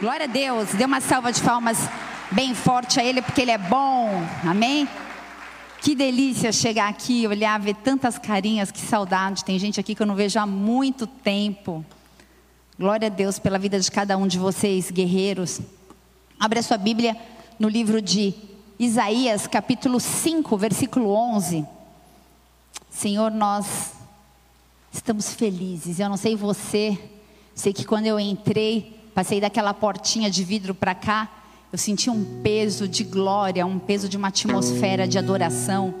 Glória a Deus. Dê uma salva de palmas bem forte a Ele, porque Ele é bom. Amém? Que delícia chegar aqui, olhar, ver tantas carinhas, que saudade. Tem gente aqui que eu não vejo há muito tempo. Glória a Deus pela vida de cada um de vocês, guerreiros. Abre a sua Bíblia no livro de Isaías, capítulo 5, versículo 11. Senhor, nós estamos felizes. Eu não sei você, sei que quando eu entrei, passei daquela portinha de vidro para cá, eu senti um peso de glória, um peso de uma atmosfera de adoração,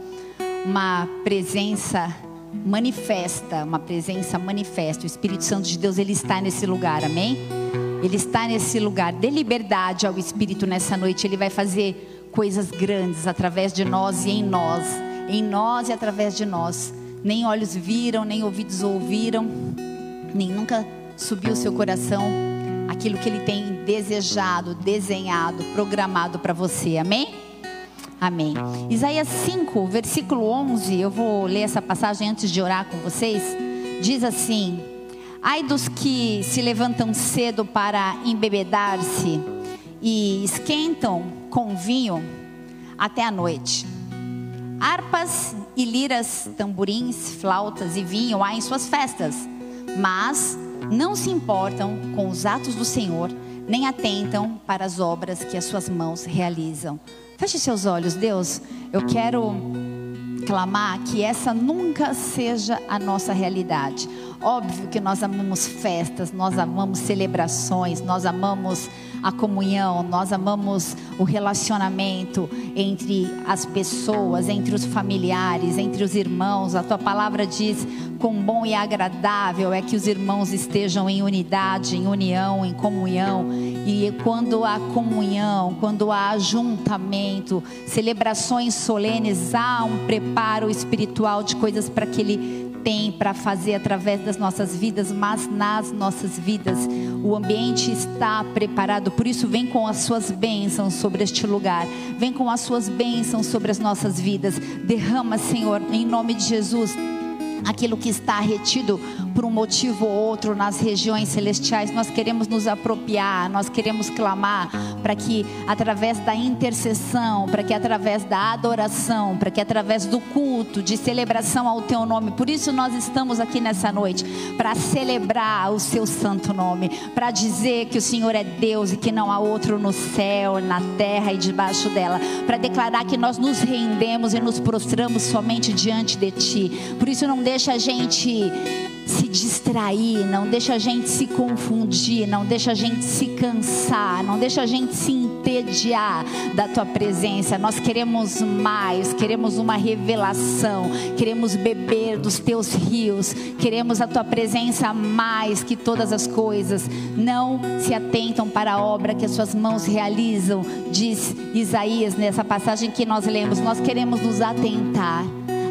uma presença manifesta, uma presença manifesta. O Espírito Santo de Deus, ele está nesse lugar, amém? Ele está nesse lugar. Dê liberdade ao Espírito nessa noite, ele vai fazer coisas grandes através de nós e em nós, em nós e através de nós. Nem olhos viram, nem ouvidos ouviram, nem nunca subiu o seu coração aquilo que Ele tem desejado, desenhado, programado para você. Amém? Amém. Isaías 5, versículo 11, eu vou ler essa passagem antes de orar com vocês. Diz assim: Ai dos que se levantam cedo para embebedar-se e esquentam com vinho até a noite. Harpas e liras, tamborins, flautas e vinho há em suas festas, mas não se importam com os atos do Senhor, nem atentam para as obras que as suas mãos realizam. Feche seus olhos, Deus. Eu quero clamar que essa nunca seja a nossa realidade. Óbvio que nós amamos festas, nós amamos celebrações, nós amamos a comunhão, nós amamos o relacionamento entre as pessoas, entre os familiares, entre os irmãos. A tua palavra diz: quão bom e agradável é que os irmãos estejam em unidade, em união, em comunhão. E quando há comunhão, quando há ajuntamento, celebrações solenes, há um preparo espiritual de coisas para que Ele tem para fazer através das nossas vidas, mas nas nossas vidas o ambiente está preparado. Por isso, vem com as suas bênçãos sobre este lugar, vem com as suas bênçãos sobre as nossas vidas. Derrama, Senhor, em nome de Jesus aquilo que está retido por um motivo ou outro nas regiões celestiais, nós queremos nos apropriar, nós queremos clamar para que através da intercessão, para que através da adoração, para que através do culto, de celebração ao teu nome, por isso nós estamos aqui nessa noite, para celebrar o seu santo nome, para dizer que o Senhor é Deus e que não há outro no céu, na terra e debaixo dela, para declarar que nós nos rendemos e nos prostramos somente diante de ti. Por isso não deixa a gente se distrair, não deixa a gente se confundir, não deixa a gente se cansar, não deixa a gente se entediar da tua presença. Nós queremos mais, queremos uma revelação, queremos beber dos teus rios, queremos a tua presença mais que todas as coisas. Não se atentam para a obra que as suas mãos realizam, diz Isaías nessa passagem que nós lemos. Nós queremos nos atentar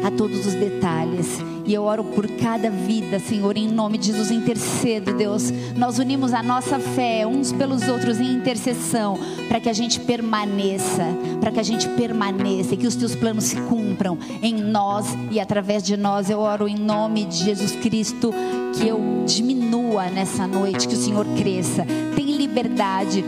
a todos os detalhes. E eu oro por cada vida, Senhor, em nome de Jesus. Intercedo, Deus. Nós unimos a nossa fé uns pelos outros em intercessão, para que a gente permaneça, para que a gente permaneça e que os teus planos se cumpram em nós e através de nós. Eu oro em nome de Jesus Cristo, que eu diminua nessa noite, que o Senhor cresça. Tem liberdade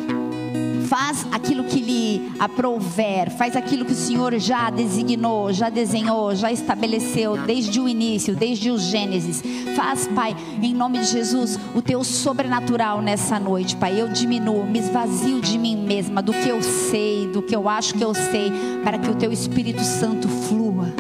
faz aquilo que lhe aprouver, faz aquilo que o Senhor já designou, já desenhou, já estabeleceu desde o início, desde o Gênesis. Faz, Pai, em nome de Jesus, o teu sobrenatural nessa noite, Pai. Eu diminuo, me esvazio de mim mesma, do que eu sei, do que eu acho que eu sei, para que o teu Espírito Santo flua,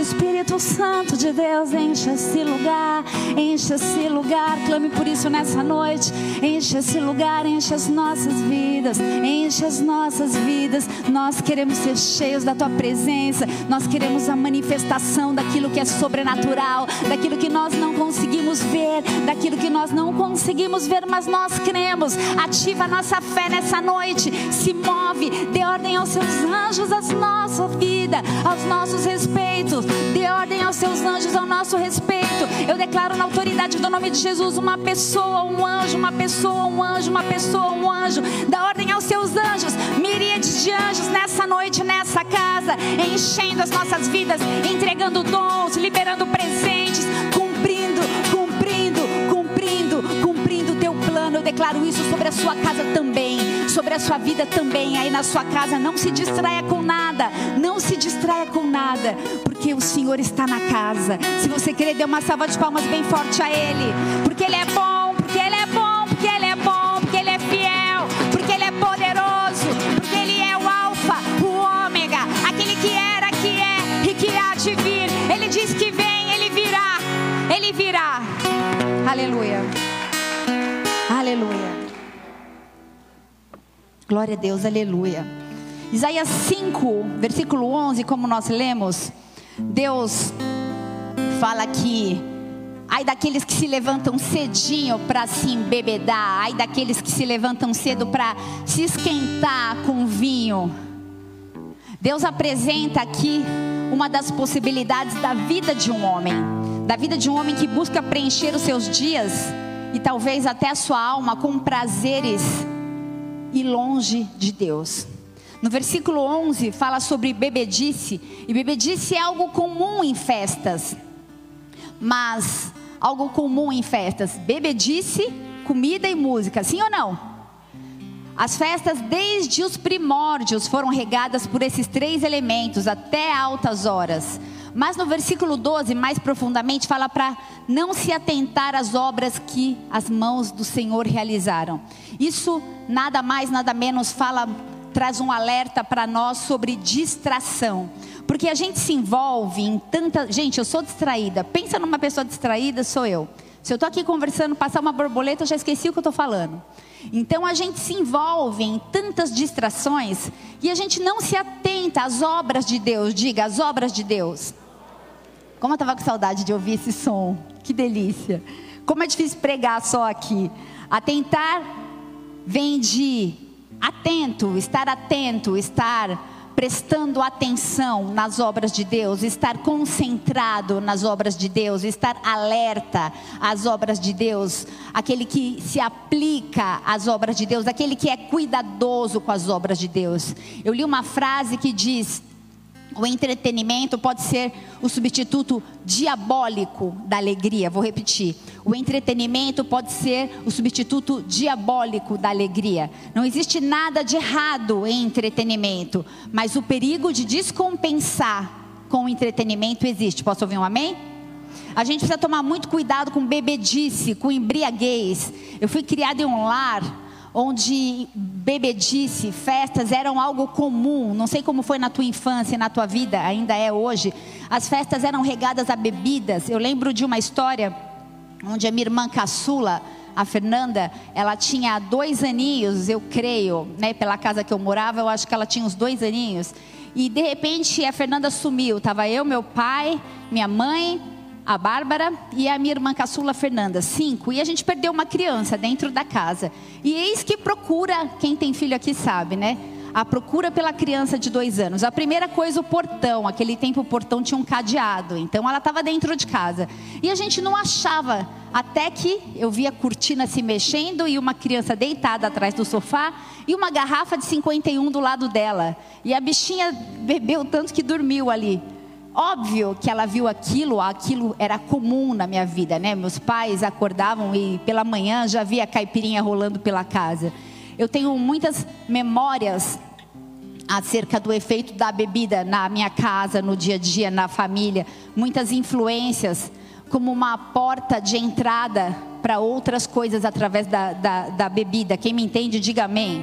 Espírito Santo de Deus, enche esse lugar, enche esse lugar. Clame por isso nessa noite. Enche esse lugar, enche as nossas vidas, enche as nossas vidas. Nós queremos ser cheios da tua presença. Nós queremos a manifestação daquilo que é sobrenatural, daquilo que nós não conseguimos ver, daquilo que nós não conseguimos ver, mas nós cremos. Ativa a nossa fé nessa noite. Se move, dê ordem aos seus anjos, à nossa vida, aos nossos respeitos. Dê ordem aos seus anjos ao nosso respeito. Eu declaro na autoridade do nome de Jesus uma pessoa, um anjo, uma pessoa, um anjo, uma pessoa, um anjo. Dá ordem aos seus anjos, miríades de anjos nessa noite, nessa casa, enchendo as nossas vidas, entregando dons, liberando presentes declaro isso sobre a sua casa também, sobre a sua vida também. Aí na sua casa, não se distraia com nada, não se distraia com nada, porque o Senhor está na casa. Se você querer, dê uma salva de palmas bem forte a Ele, porque Ele é bom, porque Ele é bom, porque Ele é bom, porque Ele é fiel, porque Ele é poderoso, porque Ele é o Alfa, o Ômega, aquele que era, que é e que há de vir. Ele diz que vem, Ele virá, Ele virá. Aleluia. Aleluia. Glória a Deus, aleluia. Isaías 5, versículo 11, como nós lemos, Deus fala que ai daqueles que se levantam cedinho para se embebedar, ai daqueles que se levantam cedo para se esquentar com vinho. Deus apresenta aqui uma das possibilidades da vida de um homem, da vida de um homem que busca preencher os seus dias e talvez até a sua alma com prazeres e longe de Deus. No versículo 11 fala sobre bebedice, e bebedice é algo comum em festas. Mas algo comum em festas, bebedice, comida e música, sim ou não? As festas desde os primórdios foram regadas por esses três elementos até altas horas. Mas no versículo 12, mais profundamente, fala para não se atentar às obras que as mãos do Senhor realizaram. Isso nada mais, nada menos fala, traz um alerta para nós sobre distração. Porque a gente se envolve em tanta. Gente, eu sou distraída. Pensa numa pessoa distraída, sou eu. Se eu estou aqui conversando, passar uma borboleta, eu já esqueci o que eu estou falando. Então a gente se envolve em tantas distrações e a gente não se atenta às obras de Deus. Diga, as obras de Deus. Como eu estava com saudade de ouvir esse som. Que delícia. Como é difícil pregar só aqui. Atentar vem de atento, estar atento, estar prestando atenção nas obras de Deus, estar concentrado nas obras de Deus, estar alerta às obras de Deus, aquele que se aplica às obras de Deus, aquele que é cuidadoso com as obras de Deus. Eu li uma frase que diz: o entretenimento pode ser o substituto diabólico da alegria. Vou repetir. O entretenimento pode ser o substituto diabólico da alegria. Não existe nada de errado em entretenimento, mas o perigo de descompensar com o entretenimento existe. Posso ouvir um amém? A gente precisa tomar muito cuidado com bebedice, com embriaguez. Eu fui criado em um lar onde bebedice, festas eram algo comum. Não sei como foi na tua infância, na tua vida, ainda é hoje. As festas eram regadas a bebidas. Eu lembro de uma história onde a minha irmã caçula, a Fernanda, ela tinha dois aninhos, eu creio, né, pela casa que eu morava, eu acho que ela tinha uns dois aninhos. E de repente a Fernanda sumiu. Tava eu, meu pai, minha mãe, a Bárbara e a minha irmã caçula Fernanda, cinco, e a gente perdeu uma criança dentro da casa. E eis que procura, quem tem filho aqui sabe, né? A procura pela criança de dois anos. A primeira coisa, o portão. Aquele tempo o portão tinha um cadeado, então ela estava dentro de casa. E a gente não achava, até que eu vi a cortina se mexendo e uma criança deitada atrás do sofá e uma garrafa de 51 do lado dela. E a bichinha bebeu tanto que dormiu ali. Óbvio que ela viu aquilo, aquilo era comum na minha vida, né? Meus pais acordavam e pela manhã já via caipirinha rolando pela casa. Eu tenho muitas memórias acerca do efeito da bebida na minha casa, no dia a dia, na família. Muitas influências, como uma porta de entrada para outras coisas através da, da, da bebida. Quem me entende, diga amém.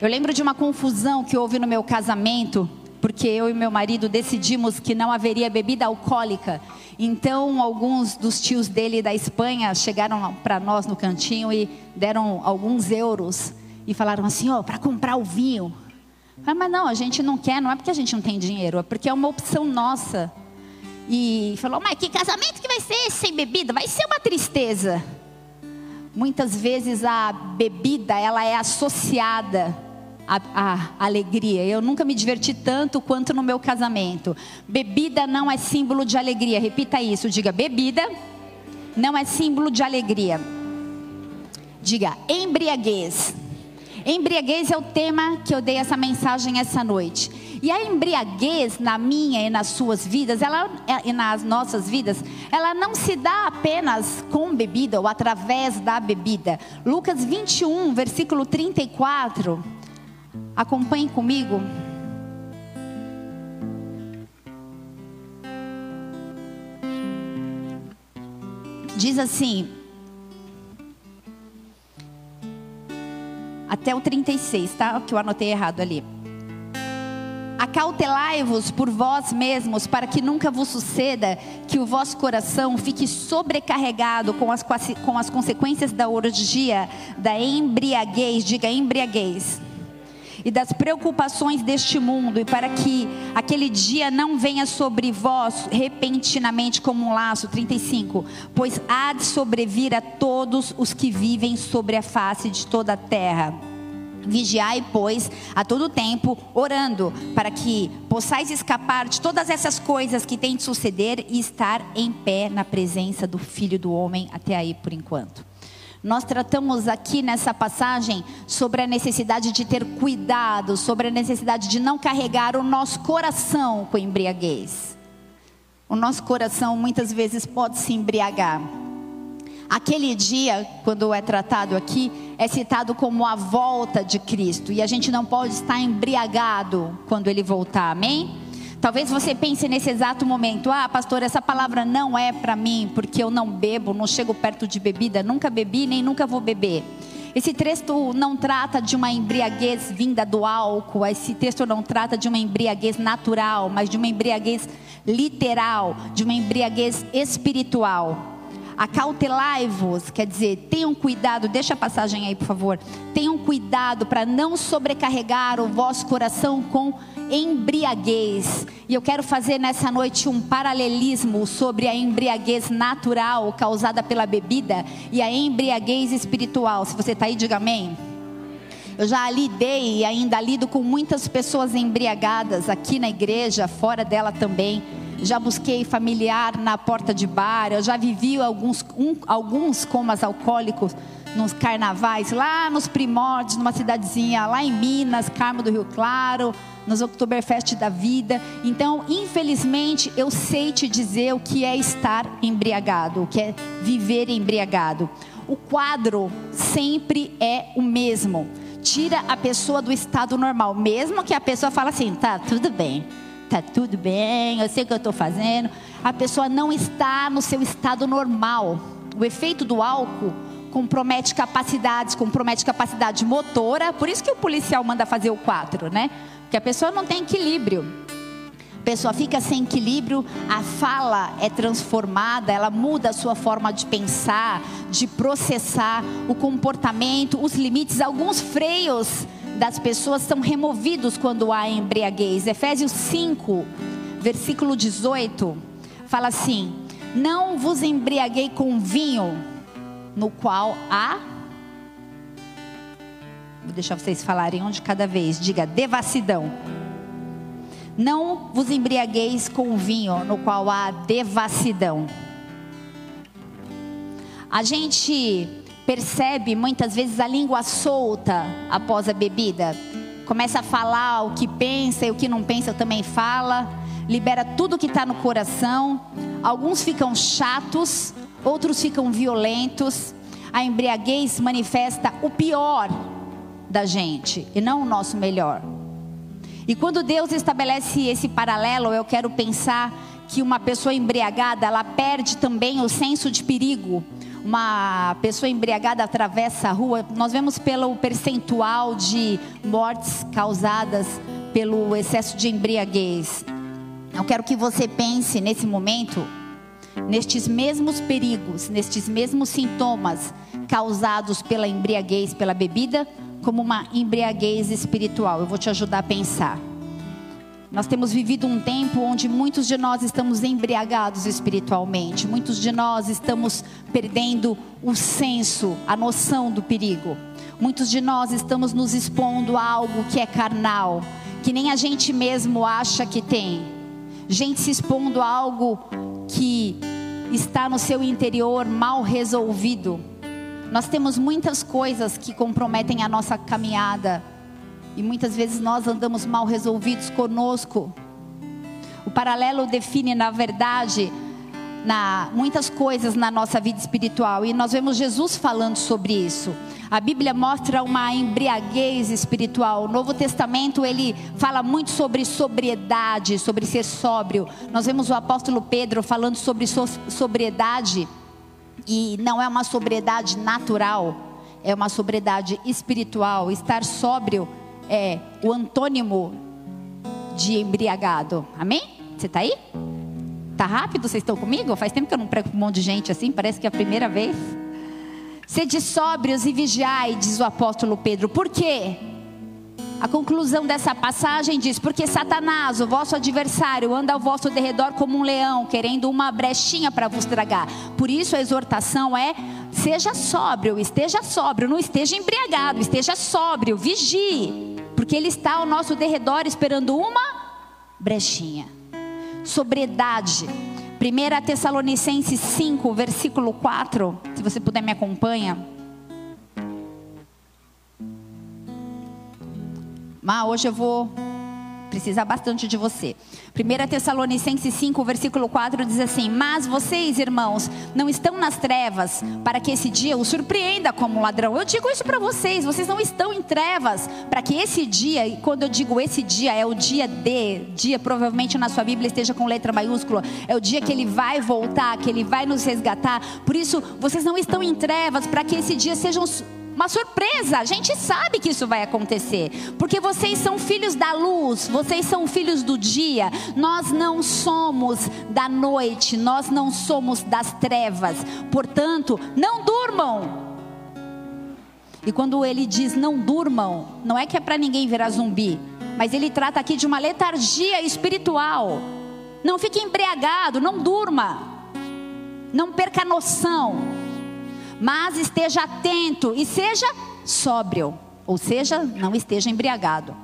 Eu lembro de uma confusão que houve no meu casamento porque eu e meu marido decidimos que não haveria bebida alcoólica. Então, alguns dos tios dele da Espanha chegaram para nós no cantinho e deram alguns euros e falaram assim: ó, oh, para comprar o vinho. Falei, mas não, a gente não quer, não é porque a gente não tem dinheiro, é porque é uma opção nossa. E falou: mas que casamento que vai ser sem bebida? Vai ser uma tristeza. Muitas vezes a bebida ela é associada a, a, alegria. Eu nunca me diverti tanto quanto no meu casamento. Bebida não é símbolo de alegria. Repita isso. Diga: bebida não é símbolo de alegria. Diga: embriaguez. Embriaguez é o tema que eu dei essa mensagem essa noite. E a embriaguez na minha e nas suas vidas, ela e nas nossas vidas, ela não se dá apenas com bebida ou através da bebida. Lucas 21, versículo 34. Acompanhe comigo. Diz assim: até o 36, tá? Que eu anotei errado ali. Acautelai-vos por vós mesmos, para que nunca vos suceda que o vosso coração fique sobrecarregado com as, com as consequências da orgia, da embriaguez, diga embriaguez, e das preocupações deste mundo, e para que aquele dia não venha sobre vós repentinamente como um laço. 35. Pois há de sobrevir a todos os que vivem sobre a face de toda a terra. Vigiai, pois, a todo tempo, orando, para que possais escapar de todas essas coisas que têm de suceder e estar em pé na presença do Filho do Homem, até aí por enquanto. Nós tratamos aqui nessa passagem sobre a necessidade de ter cuidado, sobre a necessidade de não carregar o nosso coração com embriaguez. O nosso coração muitas vezes pode se embriagar. Aquele dia, quando é tratado aqui, é citado como a volta de Cristo. E a gente não pode estar embriagado quando ele voltar, amém? Talvez você pense nesse exato momento: ah, pastor, essa palavra não é para mim, porque eu não bebo, não chego perto de bebida, nunca bebi nem nunca vou beber. Esse texto não trata de uma embriaguez vinda do álcool, esse texto não trata de uma embriaguez natural, mas de uma embriaguez literal, de uma embriaguez espiritual. Acautelai-vos, quer dizer, tenham cuidado, deixa a passagem aí, por favor. Tenham cuidado para não sobrecarregar o vosso coração com embriaguez. E eu quero fazer nessa noite um paralelismo sobre a embriaguez natural causada pela bebida e a embriaguez espiritual. Se você está aí, diga amém. Eu já lidei e ainda lido com muitas pessoas embriagadas aqui na igreja, fora dela também já busquei familiar na porta de bar, eu já vivi alguns, um, alguns comas alcoólicos nos carnavais, lá nos primórdios, numa cidadezinha lá em Minas, Carmo do Rio Claro, nos Oktoberfest da vida. Então, infelizmente, eu sei te dizer o que é estar embriagado, o que é viver embriagado. O quadro sempre é o mesmo. Tira a pessoa do estado normal, mesmo que a pessoa fale assim, tá, tudo bem tá tudo bem, eu sei o que eu estou fazendo. A pessoa não está no seu estado normal. O efeito do álcool compromete capacidades, compromete capacidade motora, por isso que o policial manda fazer o 4, né? Porque a pessoa não tem equilíbrio. A pessoa fica sem equilíbrio, a fala é transformada, ela muda a sua forma de pensar, de processar o comportamento, os limites, alguns freios das pessoas são removidos quando há embriaguez. Efésios 5, versículo 18, fala assim: Não vos embriaguei com vinho, no qual há. Vou deixar vocês falarem um de cada vez. Diga, devassidão. Não vos embriagueis com vinho, no qual há devassidão. A gente percebe muitas vezes a língua solta após a bebida. Começa a falar o que pensa e o que não pensa também fala. Libera tudo que está no coração. Alguns ficam chatos, outros ficam violentos. A embriaguez manifesta o pior da gente e não o nosso melhor. E quando Deus estabelece esse paralelo, eu quero pensar que uma pessoa embriagada, ela perde também o senso de perigo uma pessoa embriagada atravessa a rua, nós vemos pelo percentual de mortes causadas pelo excesso de embriaguez. Eu quero que você pense nesse momento, nestes mesmos perigos, nestes mesmos sintomas causados pela embriaguez, pela bebida, como uma embriaguez espiritual. Eu vou te ajudar a pensar. Nós temos vivido um tempo onde muitos de nós estamos embriagados espiritualmente, muitos de nós estamos perdendo o senso, a noção do perigo. Muitos de nós estamos nos expondo a algo que é carnal, que nem a gente mesmo acha que tem. Gente se expondo a algo que está no seu interior mal resolvido. Nós temos muitas coisas que comprometem a nossa caminhada E muitas vezes nós andamos mal resolvidos conosco. O paralelo define, na verdade, na, muitas coisas na nossa vida espiritual. E nós vemos Jesus falando sobre isso. A Bíblia mostra uma embriaguez espiritual. O Novo Testamento ele fala muito sobre sobriedade, sobre ser sóbrio. Nós vemos o apóstolo Pedro falando sobre sobriedade e não é uma sobriedade natural, é uma sobriedade espiritual. Estar sóbrio é o antônimo de embriagado. Amém? Você está aí? Tá rápido? Vocês estão comigo? Faz tempo que eu não prego com um monte de gente assim, parece que é a primeira vez. Sede sóbrios e vigiai, diz o apóstolo Pedro. Por quê? A conclusão dessa passagem diz: Porque Satanás, o vosso adversário, anda ao vosso derredor como um leão, querendo uma brechinha para vos tragar. Por isso a exortação é: seja sóbrio, esteja sóbrio, não esteja embriagado, esteja sóbrio, vigie, porque ele está ao nosso derredor esperando uma brechinha. Sobriedade. 1 Tessalonicenses 5, versículo 4. Se você puder me acompanha. Mas hoje eu vou precisar bastante de você. 1 Tessalonicenses 5, versículo 4 diz assim: Mas vocês, irmãos, não estão nas trevas para que esse dia os surpreenda como ladrão. Eu digo isso para vocês, vocês não estão em trevas para que esse dia, e quando eu digo esse dia, é o dia de, dia provavelmente na sua Bíblia esteja com letra maiúscula, é o dia que ele vai voltar, que ele vai nos resgatar. Por isso, vocês não estão em trevas para que esse dia sejam uma surpresa. A gente sabe que isso vai acontecer, porque vocês são filhos da luz, vocês são filhos do dia. Nós não somos da noite, nós não somos das trevas. Portanto, não durmam. E quando ele diz não durmam, não é que é para ninguém virar zumbi, mas ele trata aqui de uma letargia espiritual. Não fique embriagado, não durma. Não perca a noção mas esteja atento e seja sóbrio, ou seja, não esteja embriagado.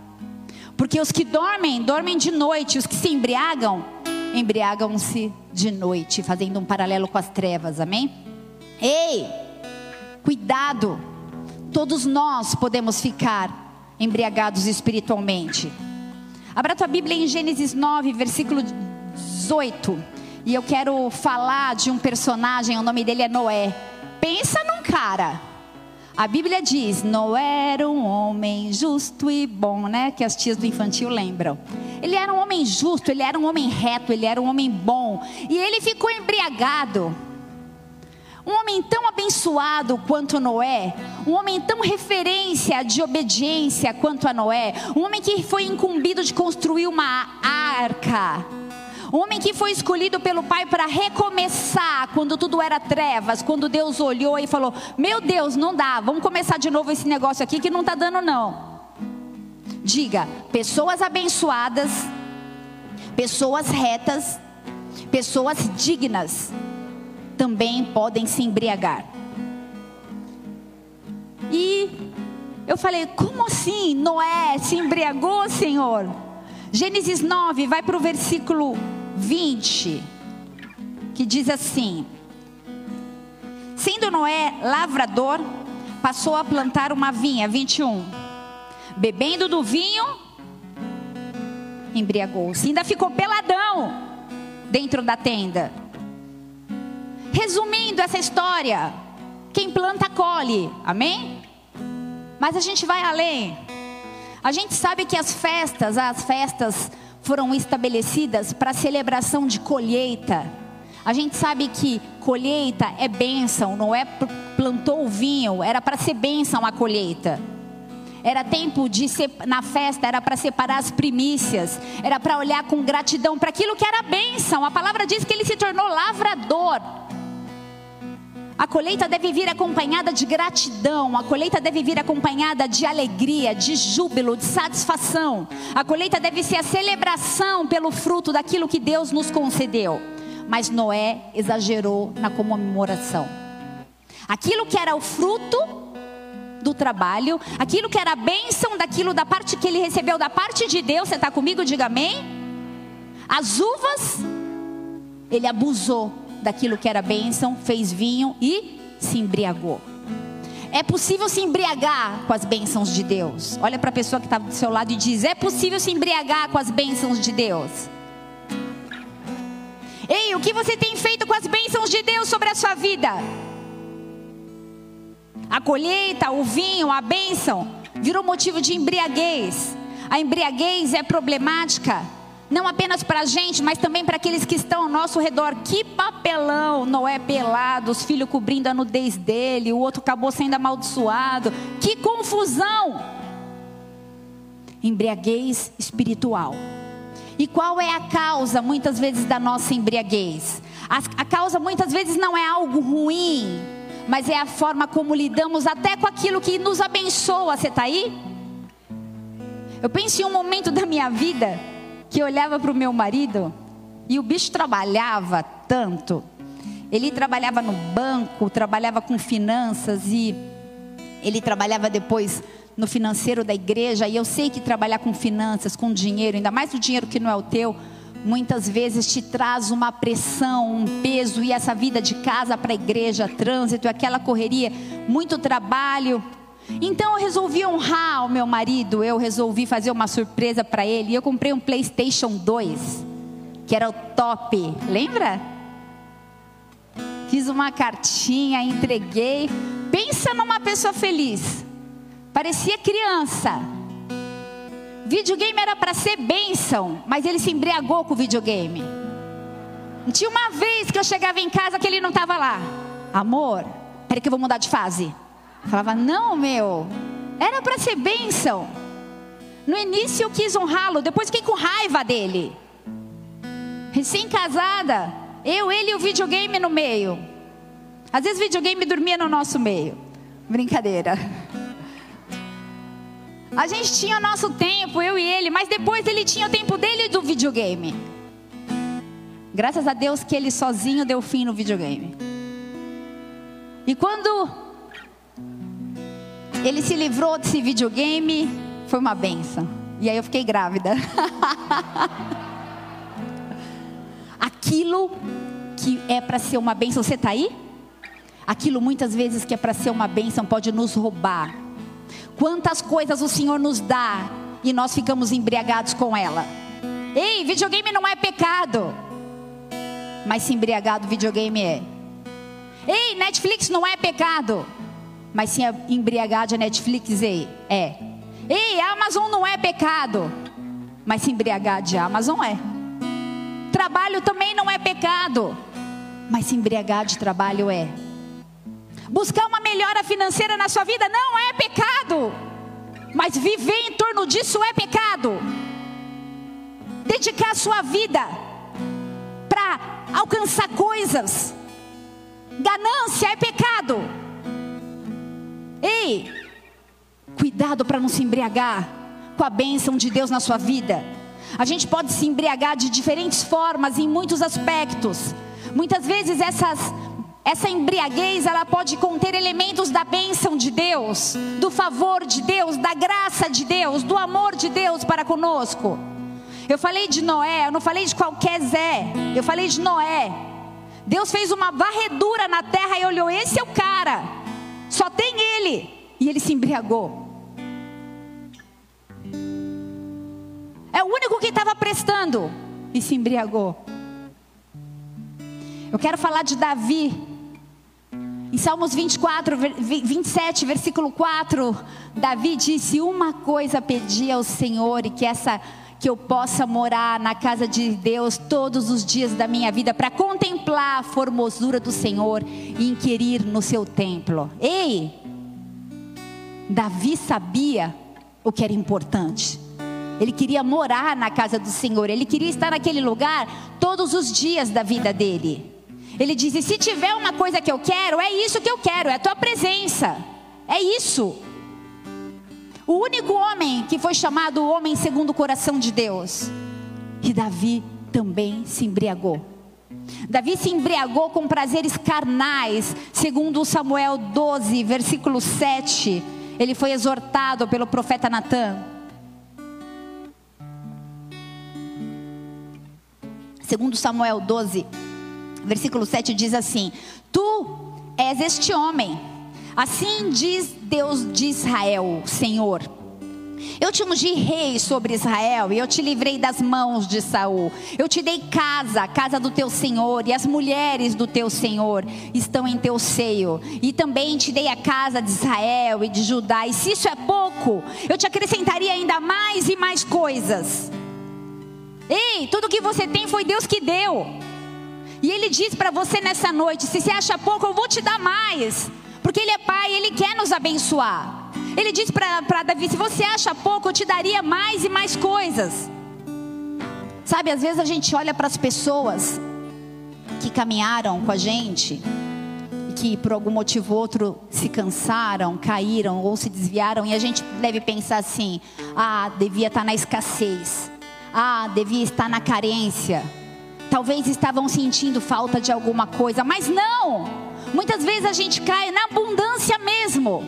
Porque os que dormem, dormem de noite, os que se embriagam, embriagam-se de noite, fazendo um paralelo com as trevas, amém? Ei, cuidado, todos nós podemos ficar embriagados espiritualmente. Abra tua Bíblia em Gênesis 9, versículo 18. E eu quero falar de um personagem, o nome dele é Noé. Pensa num cara. A Bíblia diz: Noé era um homem justo e bom, né? Que as tias do infantil lembram. Ele era um homem justo, ele era um homem reto, ele era um homem bom. E ele ficou embriagado. Um homem tão abençoado quanto Noé, um homem tão referência de obediência quanto a Noé, um homem que foi incumbido de construir uma arca homem que foi escolhido pelo Pai para recomeçar quando tudo era trevas, quando Deus olhou e falou: Meu Deus, não dá, vamos começar de novo esse negócio aqui que não está dando, não. Diga: pessoas abençoadas, pessoas retas, pessoas dignas também podem se embriagar. E eu falei: Como assim? Noé se embriagou, Senhor? Gênesis 9, vai para o versículo 20, que diz assim: Sendo Noé lavrador, passou a plantar uma vinha, 21. Bebendo do vinho, embriagou-se. Ainda ficou peladão dentro da tenda. Resumindo essa história, quem planta colhe, amém? Mas a gente vai além. A gente sabe que as festas, as festas foram estabelecidas para celebração de colheita. A gente sabe que colheita é bênção, não é plantou o vinho, era para ser bênção a colheita. Era tempo de ser na festa, era para separar as primícias, era para olhar com gratidão para aquilo que era bênção. A palavra diz que ele se tornou lavrador. A colheita deve vir acompanhada de gratidão, a colheita deve vir acompanhada de alegria, de júbilo, de satisfação. A colheita deve ser a celebração pelo fruto daquilo que Deus nos concedeu. Mas Noé exagerou na comemoração. Aquilo que era o fruto do trabalho, aquilo que era a bênção daquilo da parte que ele recebeu da parte de Deus, você está comigo? Diga amém. As uvas, ele abusou daquilo que era bênção, fez vinho e se embriagou. É possível se embriagar com as bênçãos de Deus. Olha para a pessoa que está do seu lado e diz: É possível se embriagar com as bênçãos de Deus. Ei, o que você tem feito com as bênçãos de Deus sobre a sua vida? A colheita, o vinho, a bênção virou motivo de embriaguez. A embriaguez é problemática não apenas para a gente, mas também para aqueles que estão ao nosso redor. Que papelão! Noé pelado, os filhos cobrindo a nudez dele, o outro acabou sendo amaldiçoado. Que confusão! Embriaguez espiritual. E qual é a causa, muitas vezes, da nossa embriaguez? A, causa, muitas vezes, não é algo ruim, mas é a forma como lidamos até com aquilo que nos abençoa. Você está aí? Eu penso em um momento da minha vida que olhava para o meu marido e o bicho trabalhava tanto. Ele trabalhava no banco, trabalhava com finanças e ele trabalhava depois no financeiro da igreja. E eu sei que trabalhar com finanças, com dinheiro, ainda mais o dinheiro que não é o teu, muitas vezes te traz uma pressão, um peso e essa vida de casa para a igreja, trânsito, aquela correria, muito trabalho. Então eu resolvi honrar o meu marido, eu resolvi fazer uma surpresa para ele. E eu comprei um PlayStation 2, que era o top, lembra? Fiz uma cartinha, entreguei. Pensa numa pessoa feliz. Parecia criança. Videogame era para ser bênção, mas ele se embriagou com o videogame. Tinha uma vez que eu chegava em casa que ele não estava lá. Amor, peraí que eu vou mudar de fase. Falava, não, meu, era para ser bênção. No início eu quis honrá-lo, depois fiquei com raiva dele. Recém-casada, eu, ele e o videogame no meio. Às vezes videogame dormia no nosso meio. Brincadeira. A gente tinha o nosso tempo, eu e ele, mas depois ele tinha o tempo dele do videogame. Graças a Deus que ele sozinho deu fim no videogame. E quando ele se livrou desse videogame, foi uma benção. E aí eu fiquei grávida. Aquilo que é para ser uma benção, você está aí? Aquilo muitas vezes que é para ser uma benção pode nos roubar. Quantas coisas o Senhor nos dá e nós ficamos embriagados com ela. Ei, videogame não é pecado. Mas se embriagado videogame é. Ei, Netflix não é pecado mas sim embriagar de Netflix é. Ei, Amazon não é pecado, mas se embriagar de Amazon é. Trabalho também não é pecado, mas se embriagar de trabalho é. Buscar uma melhora financeira na sua vida não é pecado, mas viver em torno disso é pecado. Dedicar sua vida para alcançar coisas, ganância é pecado Ei, cuidado para não se embriagar com a bênção de Deus na sua vida. A gente pode se embriagar de diferentes formas, em muitos aspectos. Muitas vezes essas, essa embriaguez ela pode conter elementos da bênção de Deus, do favor de Deus, da graça de Deus, do amor de Deus para conosco. Eu falei de Noé, eu não falei de qualquer Zé, eu falei de Noé. Deus fez uma varredura na terra e olhou: esse é o cara. Só tem ele. E ele se embriagou. É o único que estava prestando e se embriagou. Eu quero falar de Davi. Em Salmos 24, 27, versículo 4, Davi disse: Uma coisa pedi ao Senhor, e que essa que eu possa morar na casa de Deus todos os dias da minha vida para contemplar a formosura do Senhor e inquirir no seu templo. Ei, Davi sabia o que era importante. Ele queria morar na casa do Senhor, ele queria estar naquele lugar todos os dias da vida dele. Ele disse: Se tiver uma coisa que eu quero, é isso que eu quero, é a tua presença, é isso. O único homem que foi chamado o homem segundo o coração de Deus. E Davi também se embriagou. Davi se embriagou com prazeres carnais, segundo Samuel 12, versículo 7. Ele foi exortado pelo profeta Natan. Segundo Samuel 12, versículo 7 diz assim: Tu és este homem Assim diz Deus de Israel, Senhor. Eu te ungi rei sobre Israel e eu te livrei das mãos de Saul. Eu te dei casa, casa do teu Senhor, e as mulheres do teu Senhor estão em teu seio. E também te dei a casa de Israel e de Judá. E se isso é pouco, eu te acrescentaria ainda mais e mais coisas. Ei, tudo que você tem foi Deus que deu. E ele diz para você nessa noite: se você acha pouco, eu vou te dar mais. Porque ele é pai, ele quer nos abençoar. Ele diz para Davi: se você acha pouco, eu te daria mais e mais coisas. Sabe, às vezes a gente olha para as pessoas que caminharam com a gente, que por algum motivo ou outro se cansaram, caíram ou se desviaram, e a gente deve pensar assim: ah, devia estar na escassez, ah, devia estar na carência, talvez estavam sentindo falta de alguma coisa, mas não! Muitas vezes a gente cai na abundância mesmo.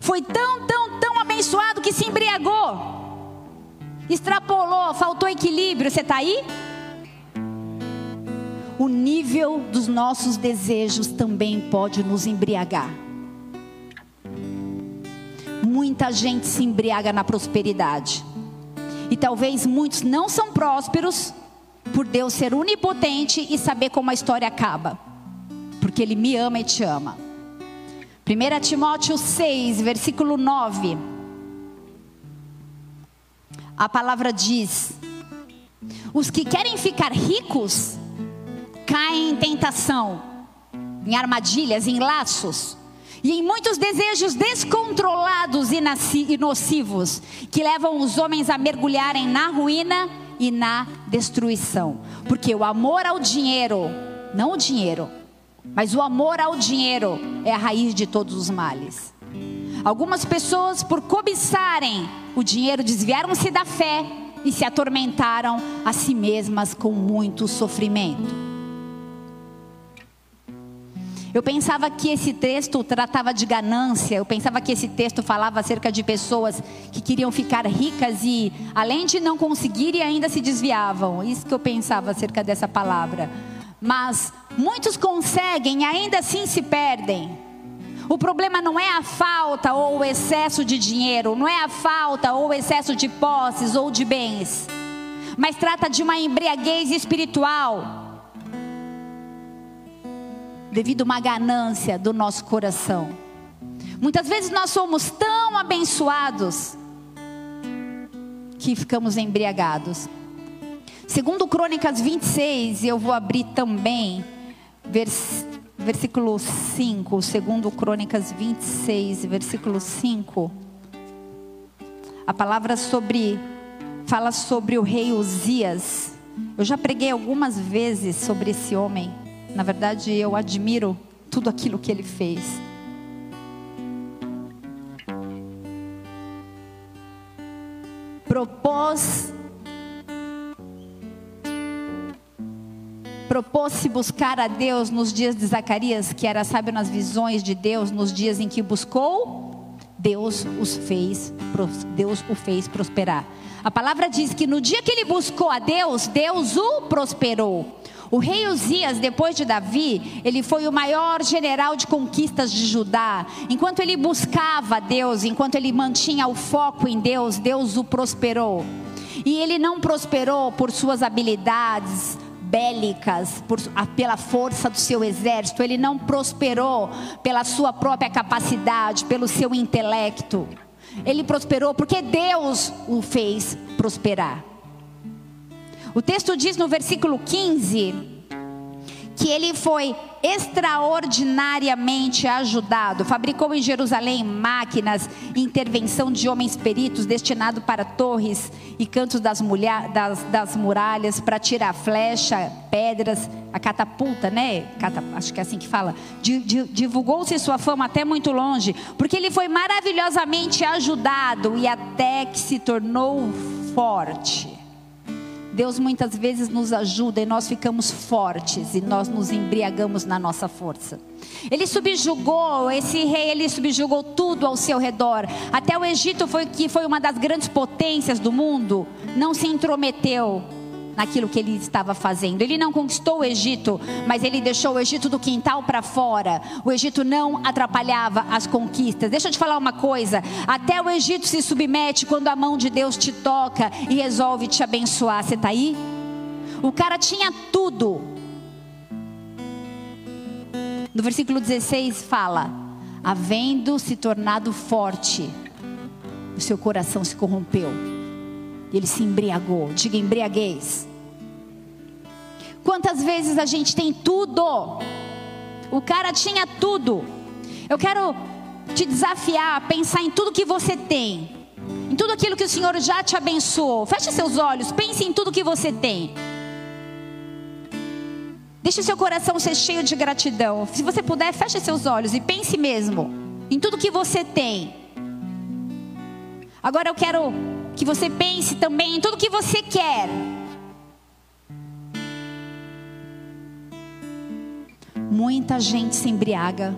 Foi tão, tão, tão abençoado que se embriagou. Extrapolou, faltou equilíbrio. Você está aí? O nível dos nossos desejos também pode nos embriagar. Muita gente se embriaga na prosperidade. E talvez muitos não são prósperos por Deus ser onipotente e saber como a história acaba. Porque Ele me ama e te ama. 1 Timóteo 6, versículo 9. A palavra diz: Os que querem ficar ricos caem em tentação, em armadilhas, em laços e em muitos desejos descontrolados e nocivos que levam os homens a mergulharem na ruína e na destruição. Porque o amor ao dinheiro, não o dinheiro, mas o amor ao dinheiro é a raiz de todos os males. Algumas pessoas, por cobiçarem o dinheiro, desviaram-se da fé e se atormentaram a si mesmas com muito sofrimento. Eu pensava que esse texto tratava de ganância, eu pensava que esse texto falava acerca de pessoas que queriam ficar ricas e, além de não conseguir, ainda se desviavam. Isso que eu pensava acerca dessa palavra. Mas muitos conseguem e ainda assim se perdem. O problema não é a falta ou o excesso de dinheiro, não é a falta ou o excesso de posses ou de bens, mas trata de uma embriaguez espiritual, devido a uma ganância do nosso coração. Muitas vezes nós somos tão abençoados que ficamos embriagados. Segundo Crônicas 26, eu vou abrir também, vers, versículo 5, segundo Crônicas 26, versículo 5. A palavra sobre, fala sobre o rei Uzias. Eu já preguei algumas vezes sobre esse homem. Na verdade, eu admiro tudo aquilo que ele fez. Propôs propôs-se buscar a Deus nos dias de Zacarias, que era sábio nas visões de Deus, nos dias em que buscou, Deus os fez, Deus o fez prosperar. A palavra diz que no dia que ele buscou a Deus, Deus o prosperou. O rei Uzias, depois de Davi, ele foi o maior general de conquistas de Judá. Enquanto ele buscava Deus, enquanto ele mantinha o foco em Deus, Deus o prosperou. E ele não prosperou por suas habilidades, bélicas, por, pela força do seu exército, ele não prosperou pela sua própria capacidade, pelo seu intelecto. Ele prosperou porque Deus o fez prosperar. O texto diz no versículo 15 que ele foi extraordinariamente ajudado. Fabricou em Jerusalém máquinas, intervenção de homens peritos destinado para torres e cantos das, mulher, das, das muralhas para tirar flecha, pedras, a catapulta, né? acho que é assim que fala. Divulgou-se sua fama até muito longe, porque ele foi maravilhosamente ajudado e até que se tornou forte. Deus muitas vezes nos ajuda e nós ficamos fortes e nós nos embriagamos na nossa força. Ele subjugou, esse rei, ele subjugou tudo ao seu redor. Até o Egito foi que foi uma das grandes potências do mundo, não se intrometeu. Naquilo que ele estava fazendo. Ele não conquistou o Egito, mas ele deixou o Egito do quintal para fora. O Egito não atrapalhava as conquistas. Deixa eu te falar uma coisa: até o Egito se submete quando a mão de Deus te toca e resolve te abençoar. Você está aí? O cara tinha tudo. No versículo 16 fala: havendo se tornado forte, o seu coração se corrompeu. Ele se embriagou. Diga embriaguez. Quantas vezes a gente tem tudo? O cara tinha tudo. Eu quero te desafiar a pensar em tudo que você tem. Em tudo aquilo que o Senhor já te abençoou. Feche seus olhos, pense em tudo que você tem. Deixe seu coração ser cheio de gratidão. Se você puder, feche seus olhos e pense mesmo em tudo que você tem. Agora eu quero que você pense também em tudo que você quer. Muita gente se embriaga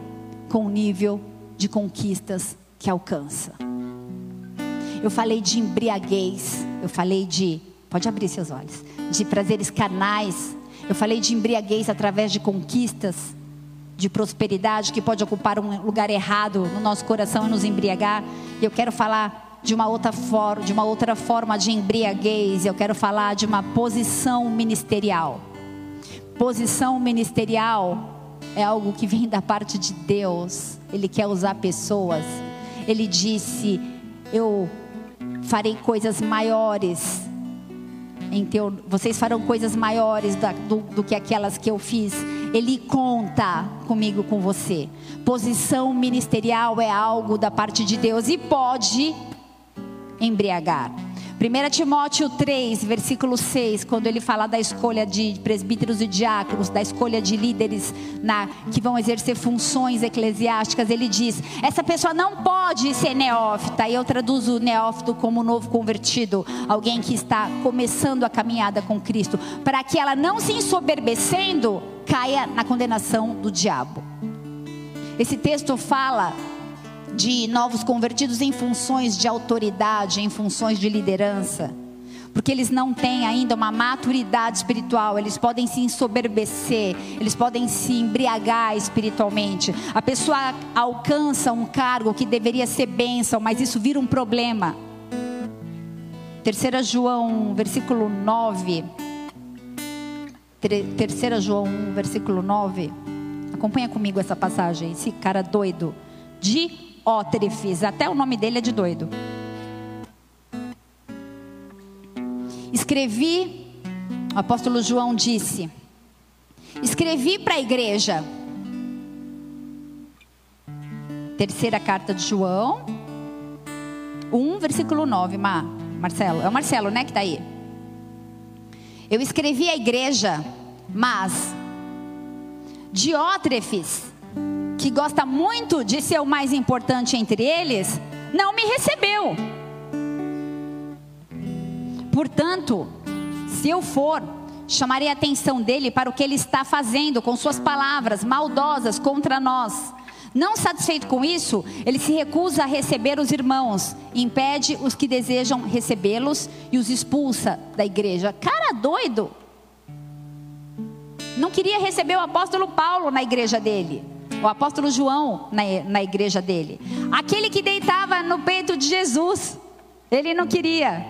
com o nível de conquistas que alcança. Eu falei de embriaguez, eu falei de, pode abrir seus olhos, de prazeres carnais, eu falei de embriaguez através de conquistas, de prosperidade que pode ocupar um lugar errado no nosso coração e nos embriagar. E eu quero falar de uma outra forma, de uma outra forma de embriaguez. Eu quero falar de uma posição ministerial. Posição ministerial é algo que vem da parte de Deus. Ele quer usar pessoas. Ele disse: Eu farei coisas maiores teu, vocês farão coisas maiores da, do, do que aquelas que eu fiz. Ele conta comigo, com você. Posição ministerial é algo da parte de Deus e pode embriagar. 1 Timóteo 3, versículo 6, quando ele fala da escolha de presbíteros e diáconos, da escolha de líderes na, que vão exercer funções eclesiásticas, ele diz: essa pessoa não pode ser neófita. E eu traduzo neófito como novo convertido, alguém que está começando a caminhada com Cristo, para que ela não se ensoberbecendo caia na condenação do diabo. Esse texto fala de novos convertidos em funções de autoridade, em funções de liderança, porque eles não têm ainda uma maturidade espiritual, eles podem se ensoberbecer, eles podem se embriagar espiritualmente. A pessoa alcança um cargo que deveria ser bênção, mas isso vira um problema. 3 João, versículo 9. 3 João 1, versículo 9. Acompanha comigo essa passagem, esse cara doido. De Ótrefes, até o nome dele é de doido. Escrevi, o apóstolo João disse: Escrevi para a igreja. Terceira carta de João, 1, versículo 9, Mar, Marcelo. É o Marcelo, né, que está aí. Eu escrevi à igreja, mas Diótrefes, que gosta muito de ser o mais importante entre eles, não me recebeu. Portanto, se eu for, chamarei a atenção dele para o que ele está fazendo com suas palavras maldosas contra nós. Não satisfeito com isso, ele se recusa a receber os irmãos, impede os que desejam recebê-los e os expulsa da igreja. Cara doido! Não queria receber o apóstolo Paulo na igreja dele o apóstolo João na, na igreja dele. Aquele que deitava no peito de Jesus, ele não queria.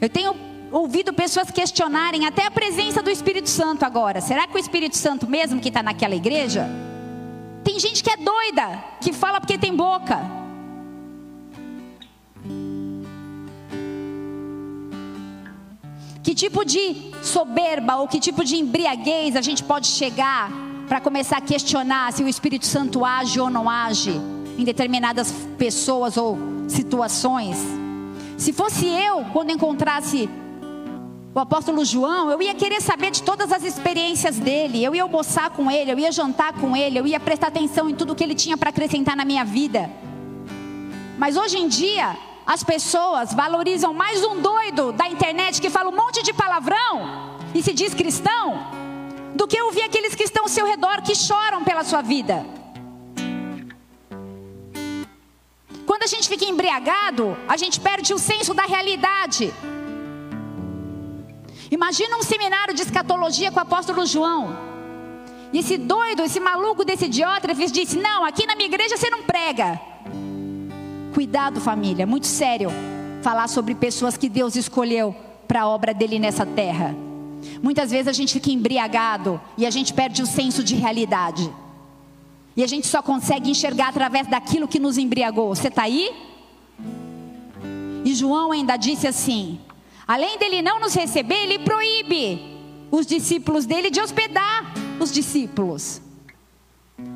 Eu tenho ouvido pessoas questionarem até a presença do Espírito Santo agora. Será que o Espírito Santo mesmo que está naquela igreja? Tem gente que é doida, que fala porque tem boca. Que tipo de soberba ou que tipo de embriaguez a gente pode chegar para começar a questionar se o Espírito Santo age ou não age em determinadas pessoas ou situações. Se fosse eu, quando encontrasse o apóstolo João, eu ia querer saber de todas as experiências dele, eu ia almoçar com ele, eu ia jantar com ele, eu ia prestar atenção em tudo que ele tinha para acrescentar na minha vida. Mas hoje em dia, as pessoas valorizam mais um doido da internet que fala um monte de palavrão e se diz cristão do que ouvir aqueles que estão ao seu redor que choram pela sua vida. Quando a gente fica embriagado, a gente perde o senso da realidade. Imagina um seminário de escatologia com o apóstolo João. E esse doido, esse maluco desse Diótrefes disse: Não, aqui na minha igreja você não prega. Cuidado, família, muito sério falar sobre pessoas que Deus escolheu para a obra dele nessa terra. Muitas vezes a gente fica embriagado e a gente perde o senso de realidade. E a gente só consegue enxergar através daquilo que nos embriagou. Você está aí? E João ainda disse assim: além dele não nos receber, ele proíbe os discípulos dele de hospedar os discípulos.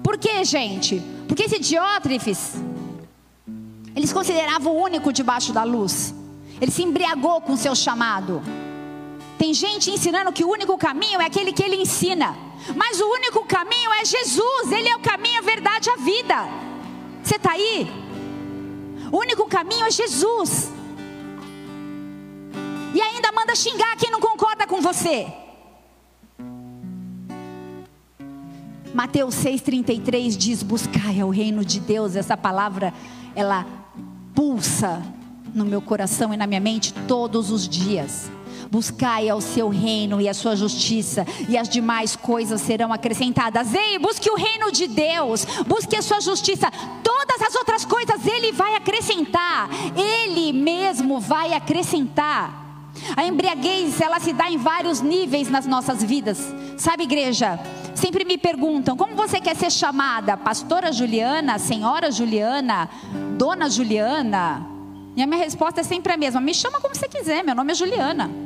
Por quê, gente? Porque esse Diótrefes, eles consideravam o único debaixo da luz. Ele se embriagou com o seu chamado. Tem gente ensinando que o único caminho é aquele que ele ensina. Mas o único caminho é Jesus. Ele é o caminho, a verdade, a vida. Você está aí? O único caminho é Jesus. E ainda manda xingar quem não concorda com você. Mateus 6,33 diz: Buscai o reino de Deus. Essa palavra, ela pulsa no meu coração e na minha mente todos os dias. Buscai ao seu reino e a sua justiça, e as demais coisas serão acrescentadas. Ei, busque o reino de Deus, busque a sua justiça. Todas as outras coisas Ele vai acrescentar, Ele mesmo vai acrescentar. A embriaguez, ela se dá em vários níveis nas nossas vidas. Sabe, igreja? Sempre me perguntam: como você quer ser chamada? Pastora Juliana, Senhora Juliana, Dona Juliana? E a minha resposta é sempre a mesma: me chama como você quiser, meu nome é Juliana.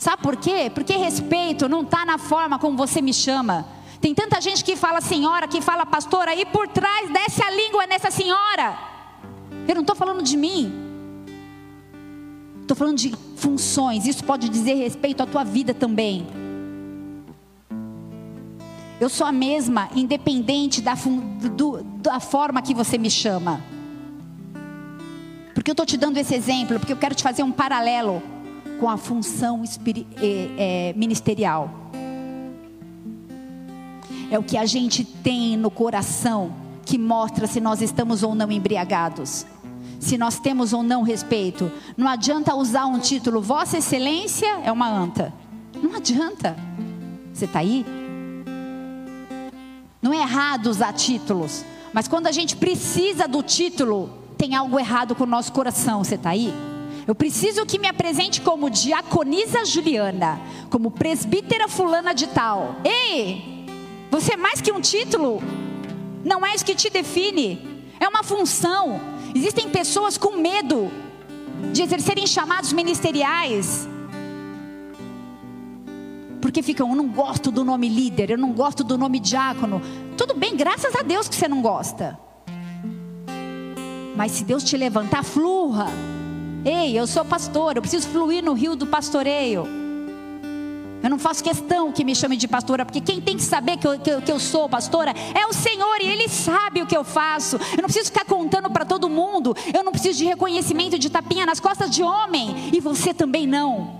Sabe por quê? Porque respeito não está na forma como você me chama. Tem tanta gente que fala senhora, que fala pastora, e por trás desce a língua nessa senhora. Eu não estou falando de mim. Estou falando de funções. Isso pode dizer respeito à tua vida também. Eu sou a mesma, independente da, do, da forma que você me chama. Porque eu estou te dando esse exemplo, porque eu quero te fazer um paralelo com a função é, é, ministerial. É o que a gente tem no coração que mostra se nós estamos ou não embriagados. Se nós temos ou não respeito. Não adianta usar um título, Vossa Excelência é uma anta. Não adianta. Você está aí? Não é errado usar títulos. Mas quando a gente precisa do título, tem algo errado com o nosso coração. Você está aí? Eu preciso que me apresente como diaconisa Juliana, como presbítera fulana de tal. Ei, você é mais que um título. Não é isso que te define. É uma função. Existem pessoas com medo de exercerem chamados ministeriais. Porque ficam, eu não gosto do nome líder, eu não gosto do nome diácono. Tudo bem, graças a Deus que você não gosta. Mas se Deus te levantar, flua. Ei, eu sou pastor, eu preciso fluir no rio do pastoreio. Eu não faço questão que me chame de pastora, porque quem tem que saber que eu, que, que eu sou pastora é o Senhor e Ele sabe o que eu faço. Eu não preciso ficar contando para todo mundo. Eu não preciso de reconhecimento de tapinha nas costas de homem. E você também não.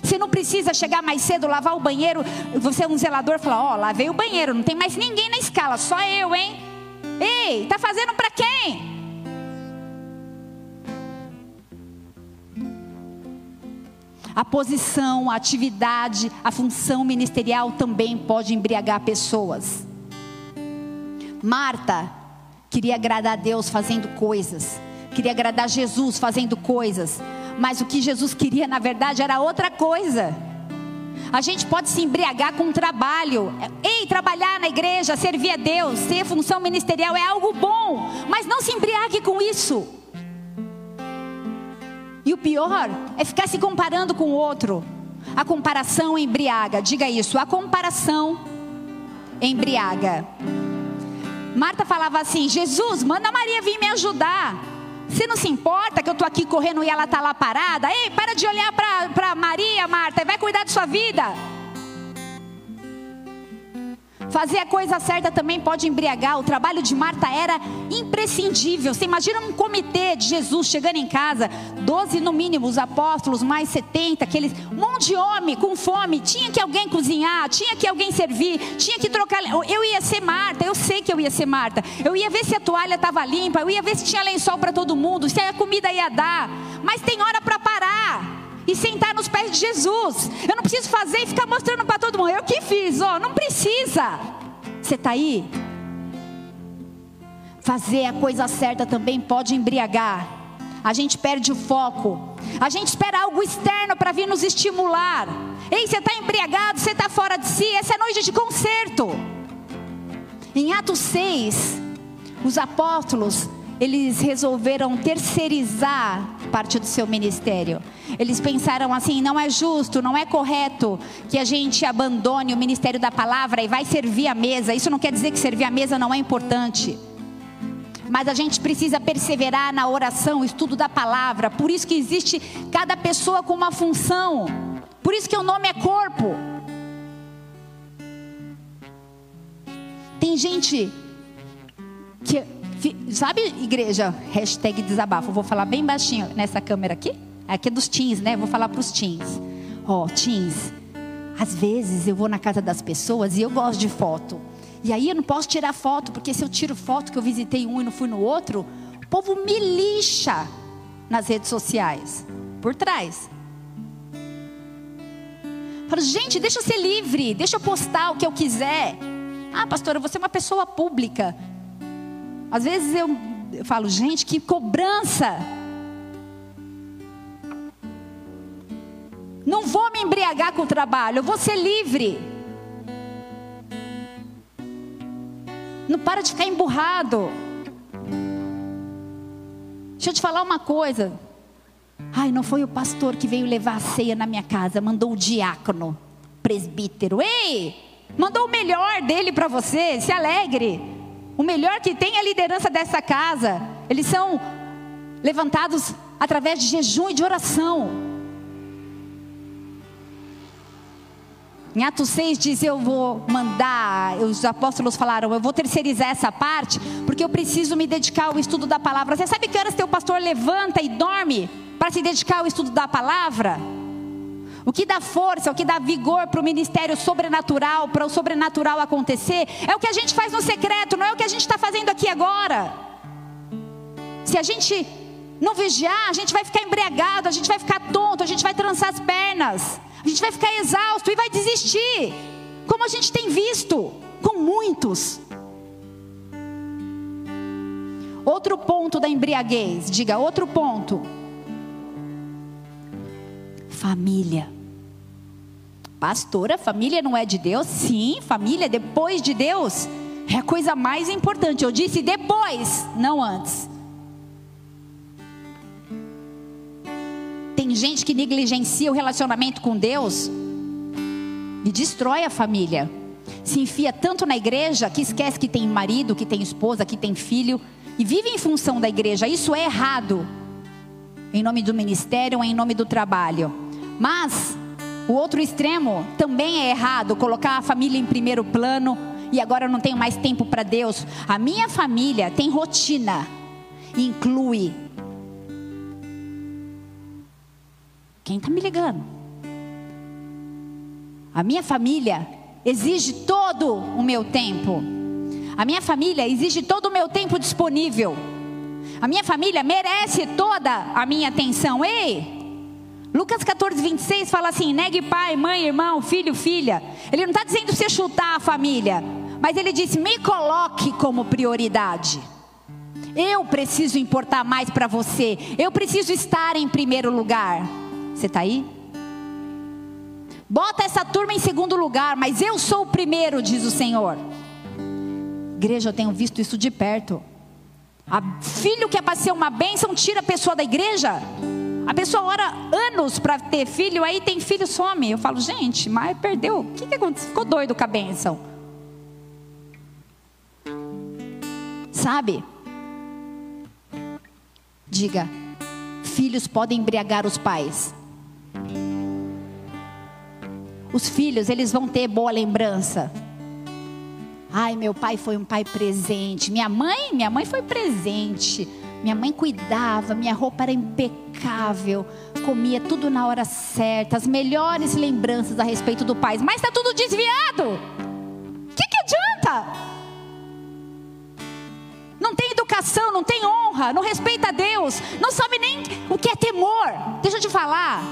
Você não precisa chegar mais cedo, lavar o banheiro. Você é um zelador e falar: Ó, oh, lavei o banheiro, não tem mais ninguém na escala, só eu, hein? Ei, tá fazendo para quem? A posição, a atividade, a função ministerial também pode embriagar pessoas. Marta queria agradar a Deus fazendo coisas, queria agradar Jesus fazendo coisas, mas o que Jesus queria na verdade era outra coisa. A gente pode se embriagar com o trabalho. Ei, trabalhar na igreja, servir a Deus, ter função ministerial é algo bom, mas não se embriague com isso. E o pior é ficar se comparando com o outro. A comparação embriaga. Diga isso. A comparação embriaga. Marta falava assim: Jesus, manda Maria vir me ajudar. Você não se importa que eu estou aqui correndo e ela está lá parada? Ei, para de olhar para Maria, Marta, vai cuidar de sua vida. Fazer a coisa certa também pode embriagar. O trabalho de Marta era imprescindível. Você imagina um comitê de Jesus chegando em casa, 12 no mínimo, os apóstolos, mais 70, aqueles, um monte de homem com fome. Tinha que alguém cozinhar, tinha que alguém servir, tinha que trocar. Eu ia ser Marta, eu sei que eu ia ser Marta. Eu ia ver se a toalha estava limpa, eu ia ver se tinha lençol para todo mundo, se a comida ia dar. Mas tem hora para parar. E sentar nos pés de Jesus. Eu não preciso fazer e ficar mostrando para todo mundo. Eu que fiz, ó, não precisa. Você está aí? Fazer a coisa certa também pode embriagar. A gente perde o foco. A gente espera algo externo para vir nos estimular. Ei, você está embriagado, você está fora de si. Essa é noite de concerto. Em Atos 6, os apóstolos eles resolveram terceirizar parte do seu ministério. Eles pensaram assim: não é justo, não é correto que a gente abandone o ministério da palavra e vai servir a mesa. Isso não quer dizer que servir a mesa não é importante. Mas a gente precisa perseverar na oração, estudo da palavra. Por isso que existe cada pessoa com uma função. Por isso que o nome é corpo. Tem gente que Sabe, igreja? Hashtag desabafo. vou falar bem baixinho nessa câmera aqui. Aqui é dos teens, né? Vou falar para os teens. Ó, oh, teens. Às vezes eu vou na casa das pessoas e eu gosto de foto. E aí eu não posso tirar foto, porque se eu tiro foto que eu visitei um e não fui no outro, o povo me lixa nas redes sociais. Por trás. Falo, gente, deixa eu ser livre, deixa eu postar o que eu quiser. Ah, pastora, você é uma pessoa pública. Às vezes eu, eu falo, gente, que cobrança. Não vou me embriagar com o trabalho, eu vou ser livre. Não para de ficar emburrado. Deixa eu te falar uma coisa. Ai, não foi o pastor que veio levar a ceia na minha casa, mandou o diácono, presbítero. Ei, mandou o melhor dele para você, se alegre. O melhor que tem é a liderança dessa casa. Eles são levantados através de jejum e de oração. Em Atos 6 diz: Eu vou mandar, os apóstolos falaram, eu vou terceirizar essa parte, porque eu preciso me dedicar ao estudo da palavra. Você sabe que horas teu pastor levanta e dorme para se dedicar ao estudo da palavra? O que dá força, o que dá vigor para o ministério sobrenatural, para o sobrenatural acontecer, é o que a gente faz no secreto, não é o que a gente está fazendo aqui agora. Se a gente não vigiar, a gente vai ficar embriagado, a gente vai ficar tonto, a gente vai trançar as pernas, a gente vai ficar exausto e vai desistir, como a gente tem visto com muitos. Outro ponto da embriaguez, diga outro ponto. Família. Pastora, família não é de Deus? Sim, família depois de Deus é a coisa mais importante. Eu disse depois, não antes. Tem gente que negligencia o relacionamento com Deus e destrói a família. Se enfia tanto na igreja que esquece que tem marido, que tem esposa, que tem filho e vive em função da igreja. Isso é errado. Em nome do ministério em nome do trabalho. Mas o outro extremo também é errado, colocar a família em primeiro plano e agora eu não tenho mais tempo para Deus. A minha família tem rotina, inclui. Quem está me ligando? A minha família exige todo o meu tempo. A minha família exige todo o meu tempo disponível. A minha família merece toda a minha atenção. Ei, Lucas 14, 26 fala assim: negue pai, mãe, irmão, filho, filha. Ele não está dizendo você chutar a família, mas ele disse: me coloque como prioridade. Eu preciso importar mais para você. Eu preciso estar em primeiro lugar. Você está aí? Bota essa turma em segundo lugar, mas eu sou o primeiro, diz o Senhor. Igreja, eu tenho visto isso de perto. A filho que é para ser uma bênção tira a pessoa da igreja. A pessoa ora anos para ter filho, aí tem filho some. Eu falo, gente, mas perdeu. O que, que aconteceu? Ficou doido com a bênção. Sabe? Diga, filhos podem embriagar os pais. Os filhos, eles vão ter boa lembrança. Ai, meu pai foi um pai presente. Minha mãe, minha mãe foi presente. Minha mãe cuidava, minha roupa era impecável, comia tudo na hora certa, as melhores lembranças a respeito do pai, mas está tudo desviado. O que, que adianta? Não tem educação, não tem honra, não respeita a Deus, não sabe nem o que é temor. Deixa eu te falar.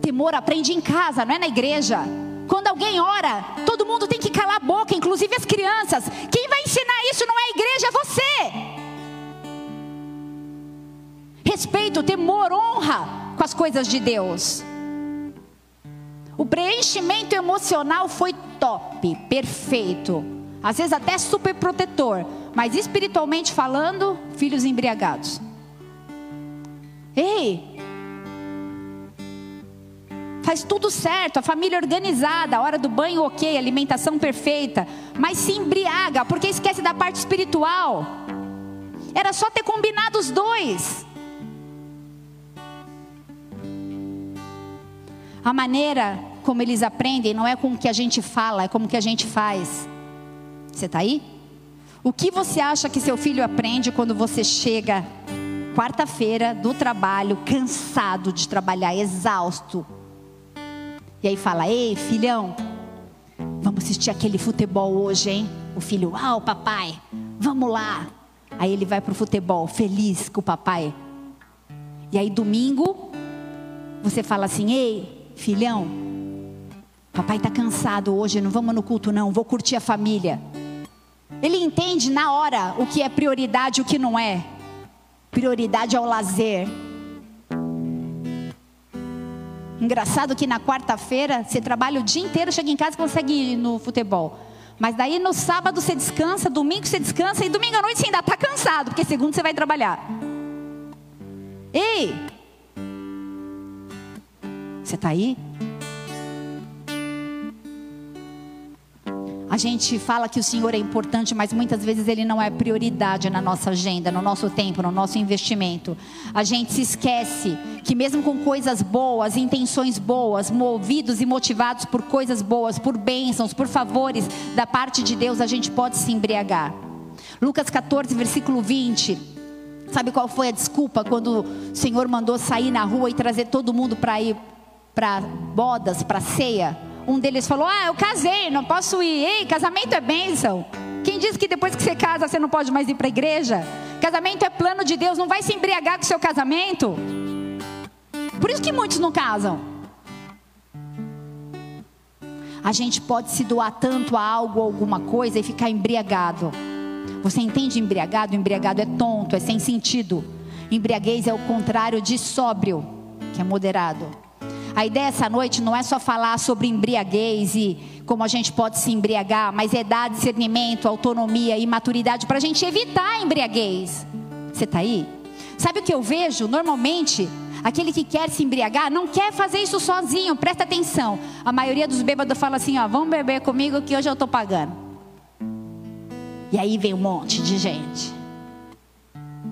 Temor aprende em casa, não é na igreja. Quando alguém ora, todo mundo tem que calar a boca, inclusive as crianças. Quem vai ensinar isso não é a igreja, é você. Respeito, temor, honra com as coisas de Deus. O preenchimento emocional foi top, perfeito. Às vezes até super protetor, mas espiritualmente falando, filhos embriagados. Ei, faz tudo certo, a família organizada, a hora do banho ok, alimentação perfeita, mas se embriaga porque esquece da parte espiritual. Era só ter combinado os dois. A maneira como eles aprendem não é com o que a gente fala, é como que a gente faz. Você está aí? O que você acha que seu filho aprende quando você chega quarta-feira do trabalho, cansado de trabalhar, exausto, e aí fala: Ei, filhão, vamos assistir aquele futebol hoje, hein? O filho, o papai, vamos lá. Aí ele vai pro futebol, feliz com o papai. E aí domingo, você fala assim: Ei, filhão, papai tá cansado hoje, não vamos no culto não, vou curtir a família. Ele entende na hora o que é prioridade e o que não é. Prioridade é o lazer. Engraçado que na quarta-feira você trabalha o dia inteiro, chega em casa e consegue ir no futebol. Mas daí no sábado você descansa, domingo você descansa e domingo à noite você ainda está cansado, porque segundo você vai trabalhar. Ei! Você está aí? A gente fala que o Senhor é importante, mas muitas vezes Ele não é prioridade na nossa agenda, no nosso tempo, no nosso investimento. A gente se esquece que, mesmo com coisas boas, intenções boas, movidos e motivados por coisas boas, por bênçãos, por favores da parte de Deus, a gente pode se embriagar. Lucas 14, versículo 20. Sabe qual foi a desculpa quando o Senhor mandou sair na rua e trazer todo mundo para ir para bodas, para ceia? Um deles falou: Ah, eu casei, não posso ir. Ei, casamento é bênção. Quem diz que depois que você casa você não pode mais ir para a igreja? Casamento é plano de Deus, não vai se embriagar com o seu casamento. Por isso que muitos não casam. A gente pode se doar tanto a algo ou alguma coisa e ficar embriagado. Você entende embriagado? Embriagado é tonto, é sem sentido. Embriaguez é o contrário de sóbrio, que é moderado. A ideia essa noite não é só falar sobre embriaguez e como a gente pode se embriagar, mas é dar discernimento, autonomia e maturidade para a gente evitar a embriaguez. Você está aí? Sabe o que eu vejo? Normalmente, aquele que quer se embriagar não quer fazer isso sozinho, presta atenção. A maioria dos bêbados fala assim: ó, vamos beber comigo que hoje eu estou pagando. E aí vem um monte de gente.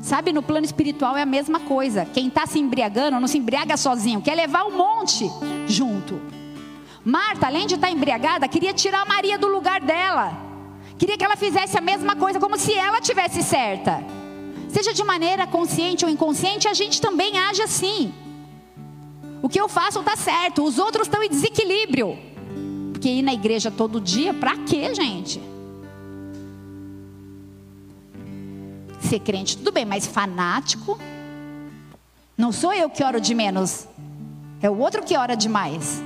Sabe, no plano espiritual é a mesma coisa. Quem está se embriagando não se embriaga sozinho, quer levar um monte junto. Marta, além de estar tá embriagada, queria tirar Maria do lugar dela. Queria que ela fizesse a mesma coisa, como se ela tivesse certa. Seja de maneira consciente ou inconsciente, a gente também age assim. O que eu faço está certo, os outros estão em desequilíbrio. Porque ir na igreja todo dia, para quê, gente? Ser crente, tudo bem, mas fanático? Não sou eu que oro de menos, é o outro que ora demais.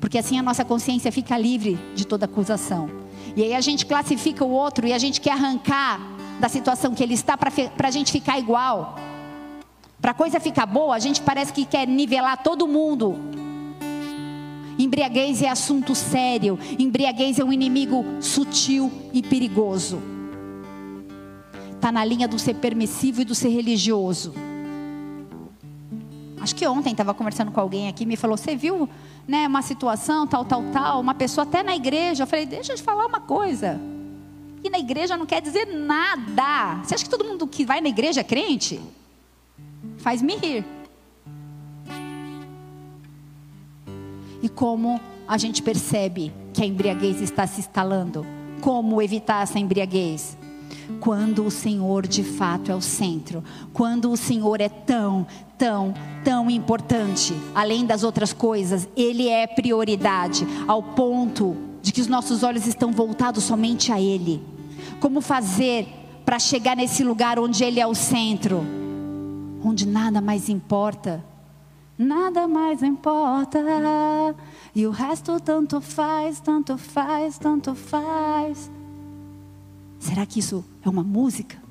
Porque assim a nossa consciência fica livre de toda acusação. E aí a gente classifica o outro e a gente quer arrancar da situação que ele está para a gente ficar igual. Para a coisa ficar boa, a gente parece que quer nivelar todo mundo. Embriaguez é assunto sério. Embriaguez é um inimigo sutil e perigoso está na linha do ser permissivo e do ser religioso. Acho que ontem estava conversando com alguém aqui me falou: Você viu né, uma situação, tal, tal, tal, uma pessoa até na igreja. Eu falei: Deixa eu te falar uma coisa. E na igreja não quer dizer nada. Você acha que todo mundo que vai na igreja é crente? Faz-me rir. E como a gente percebe que a embriaguez está se instalando? Como evitar essa embriaguez? Quando o Senhor de fato é o centro, quando o Senhor é tão, tão, tão importante, além das outras coisas, Ele é prioridade, ao ponto de que os nossos olhos estão voltados somente a Ele. Como fazer para chegar nesse lugar onde Ele é o centro, onde nada mais importa? nada mais importa. E o resto tanto faz, tanto faz, tanto faz. Será que isso é uma música?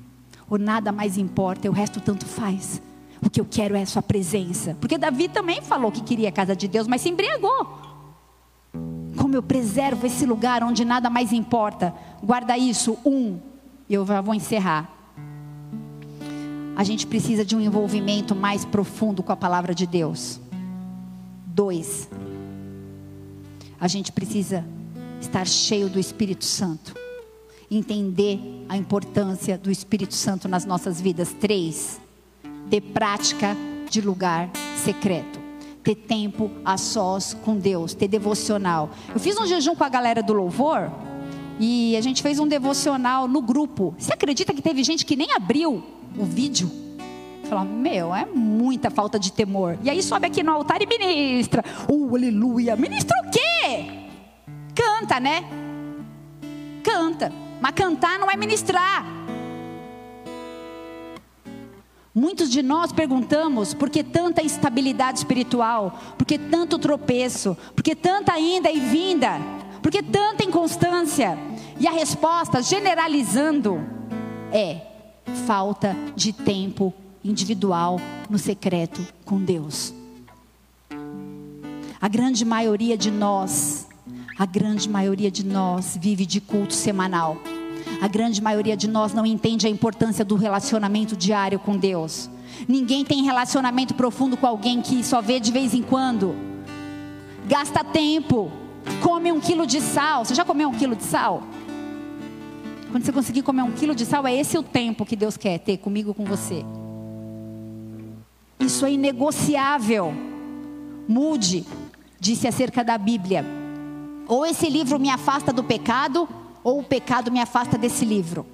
Ou nada mais importa, o resto tanto faz? O que eu quero é a sua presença. Porque Davi também falou que queria a casa de Deus, mas se embriagou. Como eu preservo esse lugar onde nada mais importa? Guarda isso. Um, eu já vou encerrar. A gente precisa de um envolvimento mais profundo com a palavra de Deus. Dois, a gente precisa estar cheio do Espírito Santo. Entender a importância do Espírito Santo nas nossas vidas. Três, ter prática de lugar secreto. Ter tempo a sós com Deus, ter devocional. Eu fiz um jejum com a galera do louvor e a gente fez um devocional no grupo. Você acredita que teve gente que nem abriu o vídeo? Fala, meu, é muita falta de temor. E aí sobe aqui no altar e ministra. Uh, aleluia. Ministra o quê? Canta, né? Canta. Mas cantar não é ministrar. Muitos de nós perguntamos por que tanta instabilidade espiritual, por que tanto tropeço, por que tanta ida e vinda, por que tanta inconstância. E a resposta, generalizando, é falta de tempo individual no secreto com Deus. A grande maioria de nós, a grande maioria de nós vive de culto semanal. A grande maioria de nós não entende a importância do relacionamento diário com Deus. Ninguém tem relacionamento profundo com alguém que só vê de vez em quando. Gasta tempo, come um quilo de sal. Você já comeu um quilo de sal? Quando você conseguir comer um quilo de sal, é esse o tempo que Deus quer ter comigo, com você. Isso é inegociável. Mude, disse acerca da Bíblia. Ou esse livro me afasta do pecado, ou o pecado me afasta desse livro.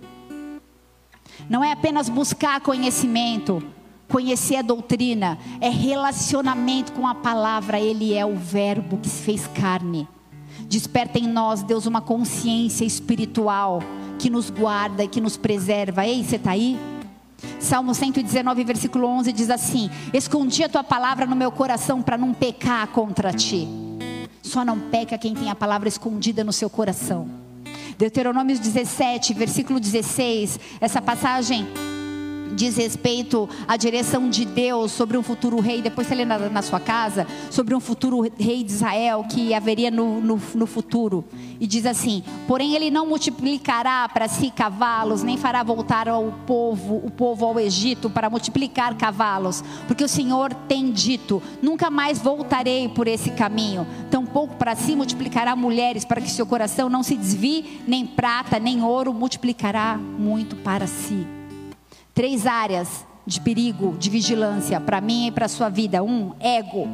Não é apenas buscar conhecimento, conhecer a doutrina, é relacionamento com a palavra. Ele é o Verbo que se fez carne. Desperta em nós, Deus, uma consciência espiritual que nos guarda e que nos preserva. Ei, você está aí? Salmo 119, versículo 11 diz assim: Escondi a tua palavra no meu coração para não pecar contra ti. Só não peca quem tem a palavra escondida no seu coração. Deuteronômio 17, versículo 16, essa passagem diz respeito à direção de Deus sobre um futuro rei, depois você lê na, na sua casa, sobre um futuro rei de Israel que haveria no, no, no futuro. E diz assim: Porém, ele não multiplicará para si cavalos, nem fará voltar ao povo, o povo ao Egito para multiplicar cavalos, porque o Senhor tem dito: Nunca mais voltarei por esse caminho. Tampouco para si multiplicará mulheres, para que seu coração não se desvie, nem prata, nem ouro multiplicará muito para si. Três áreas de perigo, de vigilância para mim e para a sua vida. Um, ego.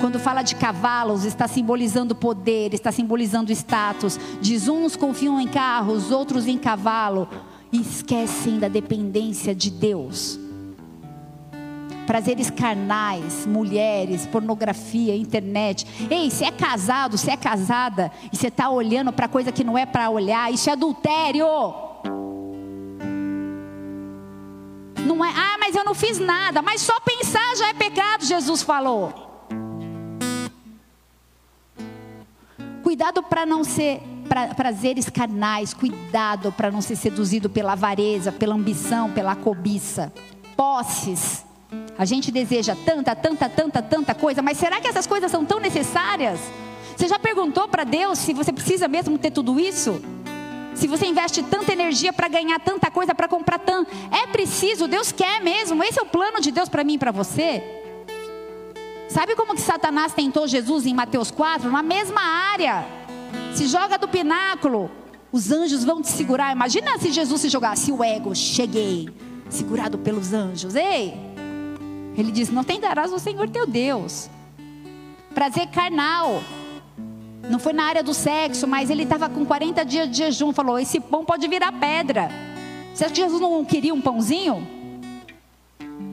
Quando fala de cavalos, está simbolizando poder, está simbolizando status. Diz uns confiam em carros, outros em cavalo e esquecem da dependência de Deus. Prazeres carnais, mulheres, pornografia, internet. Ei, se é casado, se é casada e você está olhando para coisa que não é para olhar, isso é adultério. Não é, ah, mas eu não fiz nada. Mas só pensar já é pecado, Jesus falou. Cuidado para não ser pra, prazeres carnais, cuidado para não ser seduzido pela avareza, pela ambição, pela cobiça. Posses. A gente deseja tanta, tanta, tanta, tanta coisa, mas será que essas coisas são tão necessárias? Você já perguntou para Deus se você precisa mesmo ter tudo isso? Se você investe tanta energia para ganhar tanta coisa, para comprar tanto, é preciso, Deus quer mesmo. Esse é o plano de Deus para mim e para você. Sabe como que Satanás tentou Jesus em Mateus 4? Na mesma área. Se joga do pináculo, os anjos vão te segurar. Imagina se Jesus se jogasse o ego, cheguei, segurado pelos anjos. Ei! Ele diz: Não tentarás o Senhor teu Deus. Prazer carnal. Não foi na área do sexo, mas ele estava com 40 dias de jejum. Falou: Esse pão pode virar pedra. Você acha que Jesus não queria um pãozinho?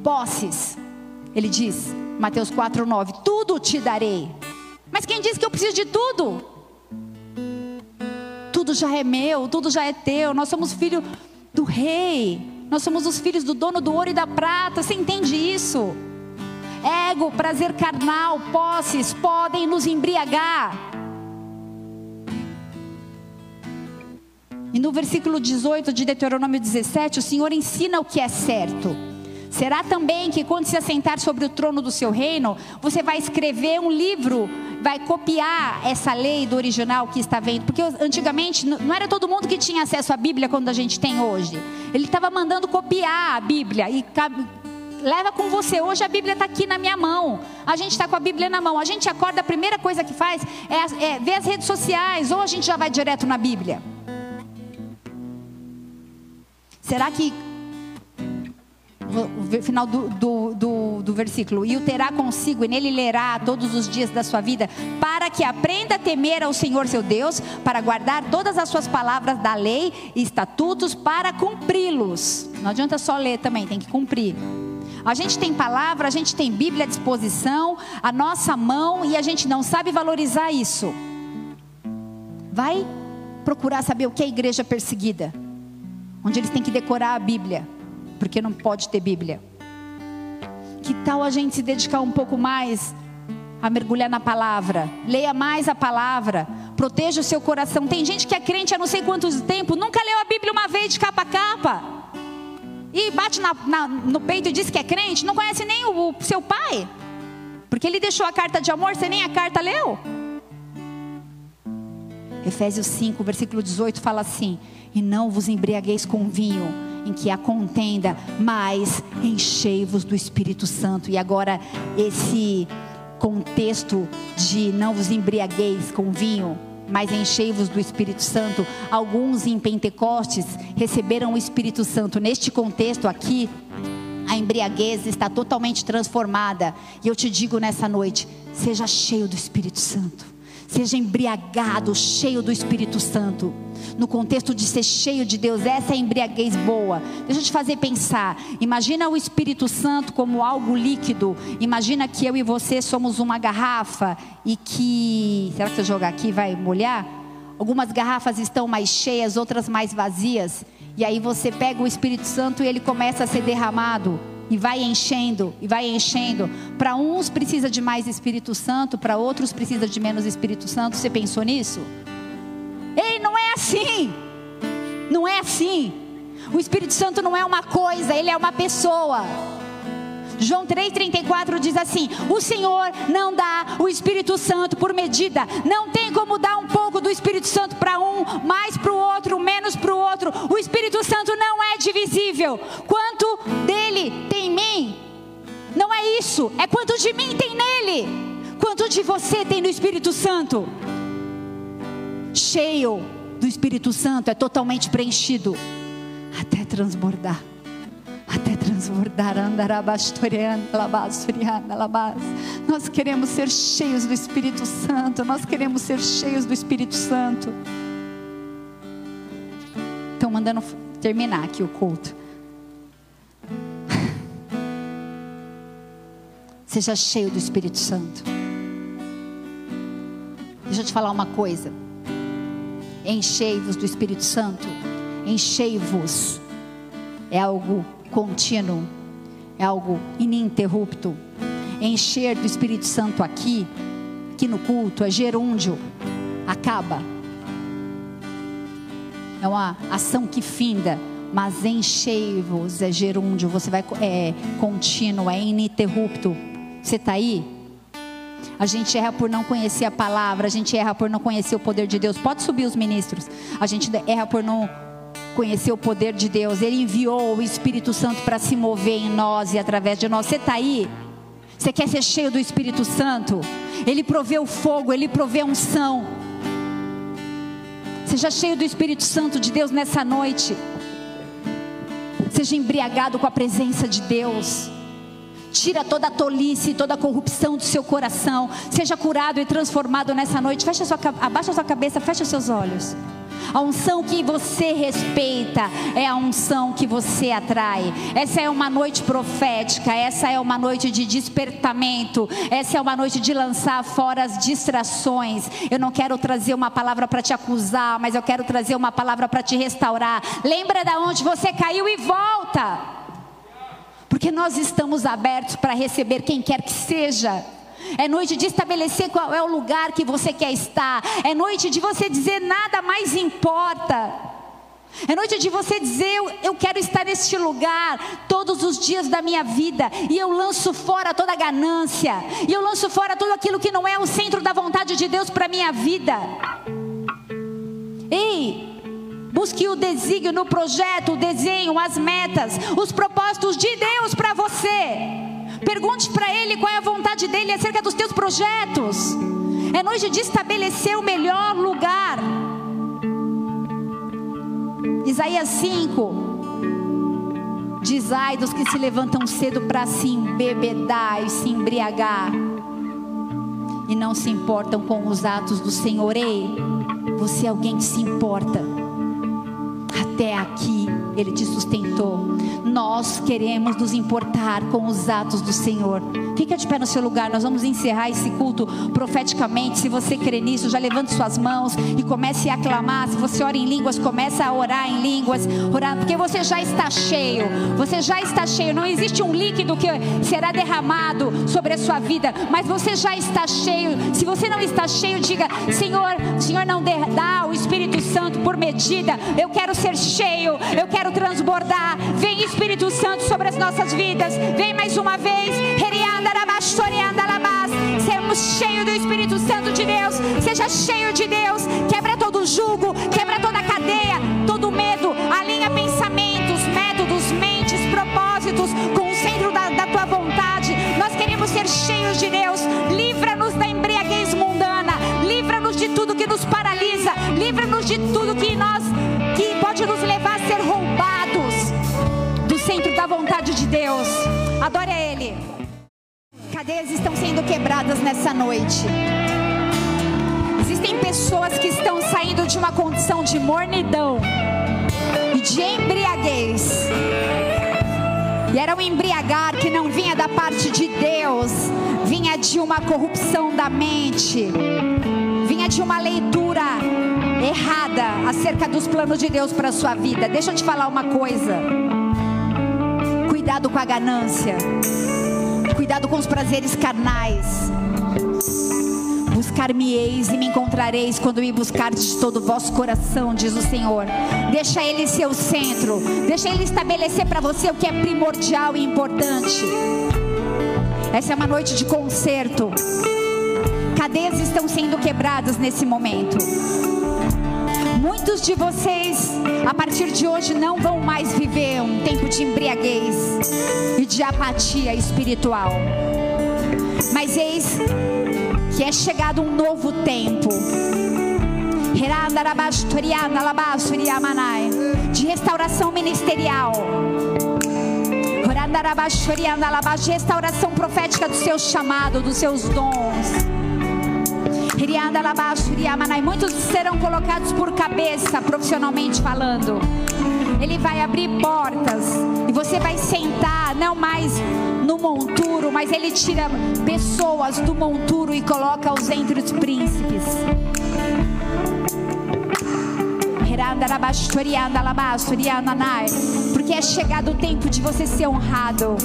Posses. Ele diz, Mateus 4,9: Tudo te darei. Mas quem diz que eu preciso de tudo? Tudo já é meu, tudo já é teu. Nós somos filhos do rei. Nós somos os filhos do dono do ouro e da prata. Você entende isso? Ego, prazer carnal, posses podem nos embriagar. E no versículo 18 de Deuteronômio 17, o Senhor ensina o que é certo. Será também que quando se assentar sobre o trono do seu reino, você vai escrever um livro, vai copiar essa lei do original que está vendo? Porque antigamente não era todo mundo que tinha acesso à Bíblia quando a gente tem hoje. Ele estava mandando copiar a Bíblia e leva com você. Hoje a Bíblia está aqui na minha mão. A gente está com a Bíblia na mão. A gente acorda, a primeira coisa que faz é, é ver as redes sociais, ou a gente já vai direto na Bíblia. Será que o final do, do, do, do, versículo, e o terá consigo, e nele lerá todos os dias da sua vida, para que aprenda a temer ao Senhor seu Deus, para guardar todas as suas palavras da lei e estatutos, para cumpri-los. Não adianta só ler também, tem que cumprir. A gente tem palavra, a gente tem Bíblia à disposição, a nossa mão, e a gente não sabe valorizar isso. Vai procurar saber o que é igreja perseguida, onde eles têm que decorar a Bíblia porque não pode ter Bíblia. Que tal a gente se dedicar um pouco mais a mergulhar na palavra? Leia mais a palavra, proteja o seu coração. Tem gente que é crente há não sei quantos tempos, nunca leu a Bíblia uma vez de capa a capa. E bate na, na, no peito e diz que é crente, não conhece nem o, o seu pai. Porque ele deixou a carta de amor, você nem a carta leu. Efésios 5, versículo 18 fala assim: E não vos embriagueis com vinho em que há contenda, mas enchei-vos do Espírito Santo. E agora, esse contexto de não vos embriagueis com vinho, mas enchei-vos do Espírito Santo. Alguns em Pentecostes receberam o Espírito Santo. Neste contexto aqui, a embriaguez está totalmente transformada. E eu te digo nessa noite: seja cheio do Espírito Santo. Seja embriagado, cheio do Espírito Santo no contexto de ser cheio de Deus, essa é a embriaguez boa. Deixa eu te fazer pensar. Imagina o Espírito Santo como algo líquido. Imagina que eu e você somos uma garrafa e que. Será que se eu jogar aqui vai molhar? Algumas garrafas estão mais cheias, outras mais vazias. E aí você pega o Espírito Santo e ele começa a ser derramado. E vai enchendo, e vai enchendo. Para uns precisa de mais Espírito Santo, para outros precisa de menos Espírito Santo. Você pensou nisso? Ei, não é assim. Não é assim. O Espírito Santo não é uma coisa, ele é uma pessoa. João 3,34 diz assim: O Senhor não dá o Espírito Santo por medida. Não tem como dar um pouco do Espírito Santo para um, mais para o outro, menos para o outro. O Espírito Santo não é divisível. Quanto dele tem em mim? Não é isso. É quanto de mim tem nele. Quanto de você tem no Espírito Santo? cheio do Espírito Santo, é totalmente preenchido até transbordar. Até transbordar, nós queremos ser cheios do Espírito Santo, nós queremos ser cheios do Espírito Santo. Estão mandando terminar aqui o culto. Seja cheio do Espírito Santo. Deixa eu te falar uma coisa. Enchei-vos do Espírito Santo. Enchei-vos. É algo contínuo, é algo ininterrupto. Encher do Espírito Santo aqui, aqui no culto, é gerúndio, acaba. É uma ação que finda, mas enchei-vos é gerúndio, você vai é contínuo, é ininterrupto. Você está aí? A gente erra por não conhecer a palavra, a gente erra por não conhecer o poder de Deus. Pode subir os ministros. A gente erra por não conhecer o poder de Deus. Ele enviou o Espírito Santo para se mover em nós e através de nós. Você está aí? Você quer ser cheio do Espírito Santo? Ele provê o fogo, ele provê a unção. Seja cheio do Espírito Santo de Deus nessa noite. Seja embriagado com a presença de Deus. Tira toda a tolice, toda a corrupção do seu coração. Seja curado e transformado nessa noite. Fecha sua, abaixa sua cabeça, fecha seus olhos. A unção que você respeita é a unção que você atrai. Essa é uma noite profética, essa é uma noite de despertamento, essa é uma noite de lançar fora as distrações. Eu não quero trazer uma palavra para te acusar, mas eu quero trazer uma palavra para te restaurar. Lembra da onde você caiu e volta. porque nós estamos abertos para receber quem quer que seja. É noite de estabelecer qual é o lugar que você quer estar. É noite de você dizer nada mais importa. É noite de você dizer: eu, eu, quero estar neste lugar todos os dias da minha vida, e eu lanço fora toda ganância, e eu lanço fora tudo aquilo que não é o centro da vontade de Deus para a minha vida. Ei, busque o desígnio no projeto, o desenho, as metas, os propósitos de Deus para você. Pergunte para Ele qual é a vontade dele acerca dos teus projetos. É noite de estabelecer o melhor lugar Isaías 5 diz: Ai dos que se levantam cedo para se embebedar e se embriagar e não se importam com os atos do Senhor. Ei, você é alguém que se importa. Até aqui ele te sustentou. Nós queremos nos importar com os atos do Senhor. Fica de pé no seu lugar, nós vamos encerrar esse culto profeticamente. Se você crê nisso, já levante suas mãos e comece a clamar. Se você ora em línguas, comece a orar em línguas, orar, porque você já está cheio. Você já está cheio. Não existe um líquido que será derramado sobre a sua vida, mas você já está cheio. Se você não está cheio, diga: Senhor, Senhor não dá o Espírito Santo por medida. Eu quero ser cheio. Eu quero transbordar. Vem Espírito Santo sobre as nossas vidas. Vem mais uma vez. Sermos cheios do Espírito Santo de Deus. Seja cheio de Deus. Quebra todo jugo, quebra toda cadeia, todo medo. Alinha pensamentos, métodos, mentes, propósitos com o centro da, da tua vontade. Nós queremos ser cheios de Deus. Livra-nos da embriaguez mundana. Livra-nos de tudo que nos paralisa. Livra-nos de tudo que nós que pode nos levar a ser roubados vontade de Deus. Adore a Ele cadeias estão sendo quebradas nessa noite. Existem pessoas que estão saindo de uma condição de mornidão e de embriaguez. E era um embriagar que não vinha da parte de Deus, vinha de uma corrupção da mente, vinha de uma leitura errada acerca dos planos de Deus para a sua vida. Deixa eu te falar uma coisa. Cuidado com a ganância. Cuidado com os prazeres carnais. Buscar-me-eis e me encontrareis quando me buscardes de todo o vosso coração, diz o Senhor. Deixa Ele ser o centro. Deixa Ele estabelecer para você o que é primordial e importante. Essa é uma noite de concerto. Cadeias estão sendo quebradas nesse momento. Muitos de vocês, a partir de hoje, não vão mais viver um tempo de embriaguez e de apatia espiritual. Mas eis que é chegado um novo tempo de restauração ministerial. De restauração profética do seu chamado, dos seus dons Muitos serão colocados por cabeça, profissionalmente falando. Ele vai abrir portas e você vai sentar, não mais no monturo, mas ele tira pessoas do monturo e coloca-os entre os príncipes. Porque é chegado o tempo de você ser honrado.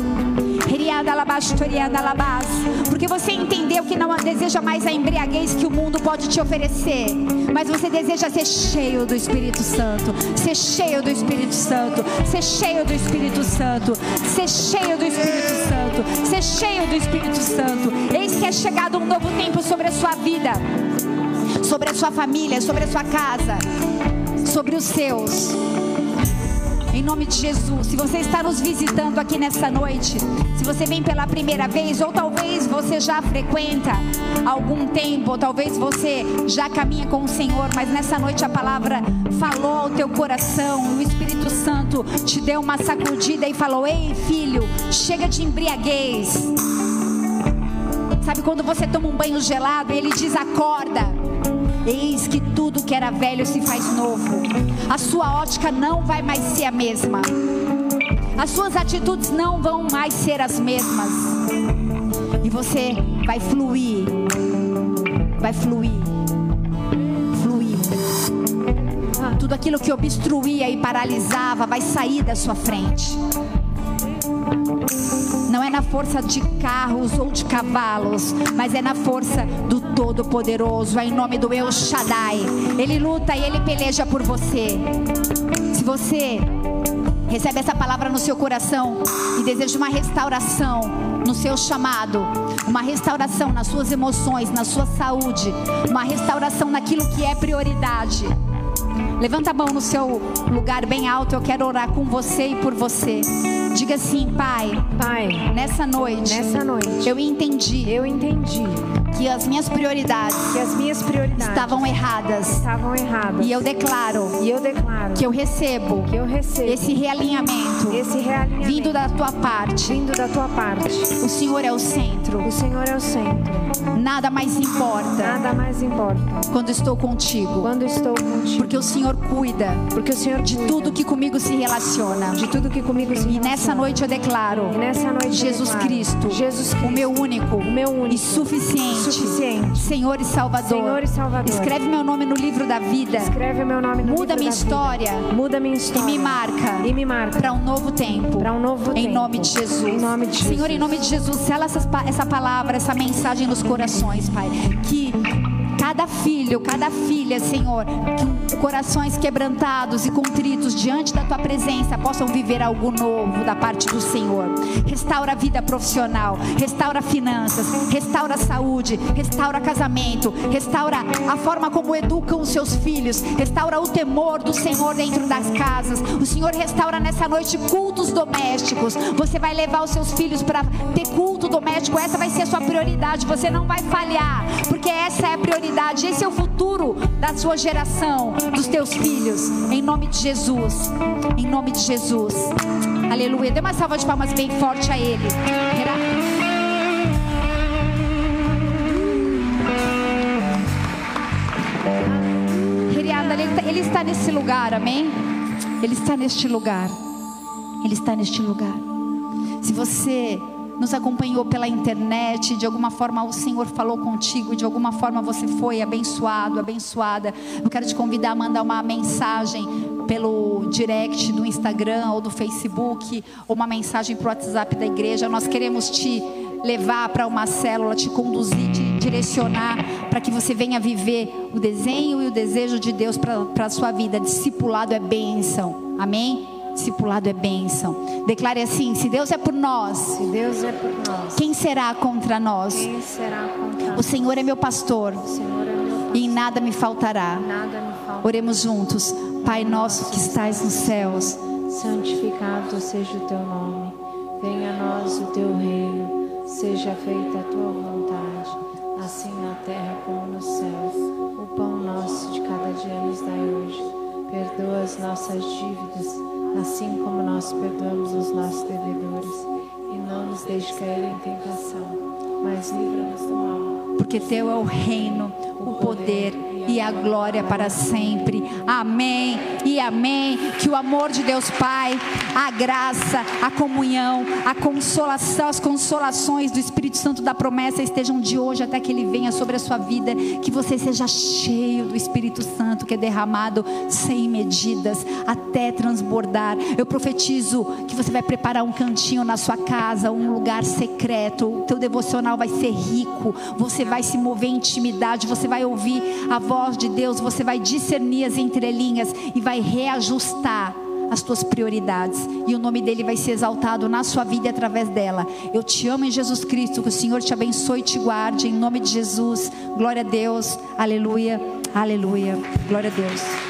Porque você entendeu que não deseja mais a embriaguez que o mundo pode te oferecer, mas você deseja ser cheio do Espírito Santo, ser cheio do Espírito Santo, ser cheio do Espírito Santo, ser cheio do Espírito Santo, ser cheio do Espírito Santo. Eis que é chegado um novo tempo sobre a sua vida, sobre a sua família, sobre a sua casa, sobre os seus. Em nome de Jesus, se você está nos visitando aqui nessa noite, se você vem pela primeira vez, ou talvez você já frequenta algum tempo, ou talvez você já caminha com o Senhor, mas nessa noite a palavra falou ao teu coração, o Espírito Santo te deu uma sacudida e falou: Ei, filho, chega de embriaguez. Sabe quando você toma um banho gelado e ele diz: Acorda. Eis que tudo que era velho se faz novo. A sua ótica não vai mais ser a mesma. As suas atitudes não vão mais ser as mesmas. E você vai fluir. Vai fluir. Fluir. Tudo aquilo que obstruía e paralisava vai sair da sua frente. Na força de carros ou de cavalos, mas é na força do Todo-Poderoso, é em nome do El Shaddai. Ele luta e ele peleja por você. Se você recebe essa palavra no seu coração e deseja uma restauração no seu chamado, uma restauração nas suas emoções, na sua saúde, uma restauração naquilo que é prioridade. Levanta a mão no seu lugar bem alto, eu quero orar com você e por você. Diga assim, Pai. Pai, nessa noite, nessa noite, eu entendi. Eu entendi que as minhas prioridades, as minhas prioridades estavam erradas. Estavam erradas. E eu declaro, e eu declaro que eu recebo, que eu recebo esse realinhamento, esse realinhamento vindo da tua parte, vindo da tua parte. O Senhor é o centro. O Senhor é o centro. Nada mais importa. Nada mais importa. Quando estou contigo. Quando estou contigo. Porque o Senhor cuida. Porque o Senhor de cuida. tudo que comigo se relaciona. De tudo que comigo se e relaciona. E nessa noite eu declaro. E nessa noite Jesus declaro, Cristo. Jesus Cristo. O meu único. O meu único. E suficiente. Suficiente. Senhor e Salvador. Senhor e Salvador. Escreve meu nome no livro da vida. Escreve meu nome no Muda livro minha da história. Vida. Muda minha história. E me marca. E me marca. Para um novo tempo. Para um novo em tempo. Nome de Jesus. Em nome de Jesus. Senhor, em nome de Jesus, sela essa, essa palavra, essa mensagem nos corações, Pai. Que cada filho, cada filha, Senhor, que corações quebrantados e contritos diante da tua presença possam viver algo novo da parte do Senhor. Restaura a vida profissional, restaura finanças, restaura a saúde, restaura casamento, restaura a forma como educam os seus filhos, restaura o temor do Senhor dentro das casas. O Senhor restaura nessa noite cultos domésticos. Você vai levar os seus filhos para ter culto doméstico, essa vai ser a sua prioridade. Você não vai falhar, porque essa é a prioridade, esse é o futuro da sua geração, dos teus filhos, em nome de Jesus. Em nome de Jesus. Aleluia. Dê uma salva de palmas bem forte a Ele. Ele está nesse lugar, amém? Ele está neste lugar. Ele está neste lugar. Se você nos acompanhou pela internet, de alguma forma o Senhor falou contigo, de alguma forma você foi abençoado, abençoada. Eu quero te convidar a mandar uma mensagem pelo direct do Instagram ou do Facebook, ou uma mensagem para o WhatsApp da igreja. Nós queremos te levar para uma célula, te conduzir, te direcionar para que você venha viver o desenho e o desejo de Deus para a sua vida. Discipulado é bênção. Amém? Discipulado é bênção. Declare assim: se Deus é por nós, se Deus é por nós, quem será contra nós? Quem será contra o Senhor é meu pastor. O Senhor é meu pastor. E em nada me faltará. Nada me faltará. Oremos juntos. Pai nosso que estais nos céus, santificado seja o teu nome. Venha a nós o teu reino. Seja feita a tua vontade, assim na terra como nos céus. O pão nosso de cada dia nos dai hoje. Perdoa as nossas dívidas assim como nós perdoamos os nossos devedores, e não nos deixe cair em tentação, mas livra-nos do mal. Porque teu é o reino, o poder e a glória para sempre. Amém e amém. Que o amor de Deus Pai, a graça, a comunhão, a consolação, as consolações do Espírito Santo da promessa estejam de hoje até que ele venha sobre a sua vida. Que você seja cheio do Espírito Santo que é derramado sem medidas até transbordar. Eu profetizo que você vai preparar um cantinho na sua casa, um lugar secreto. O teu devocional vai ser rico. Você vai se mover em intimidade, você vai ouvir a voz de Deus, você vai discernir as entrelinhas e vai reajustar as tuas prioridades e o nome dele vai ser exaltado na sua vida e através dela. Eu te amo em Jesus Cristo, que o Senhor te abençoe e te guarde em nome de Jesus. Glória a Deus. Aleluia. Aleluia. Glória a Deus.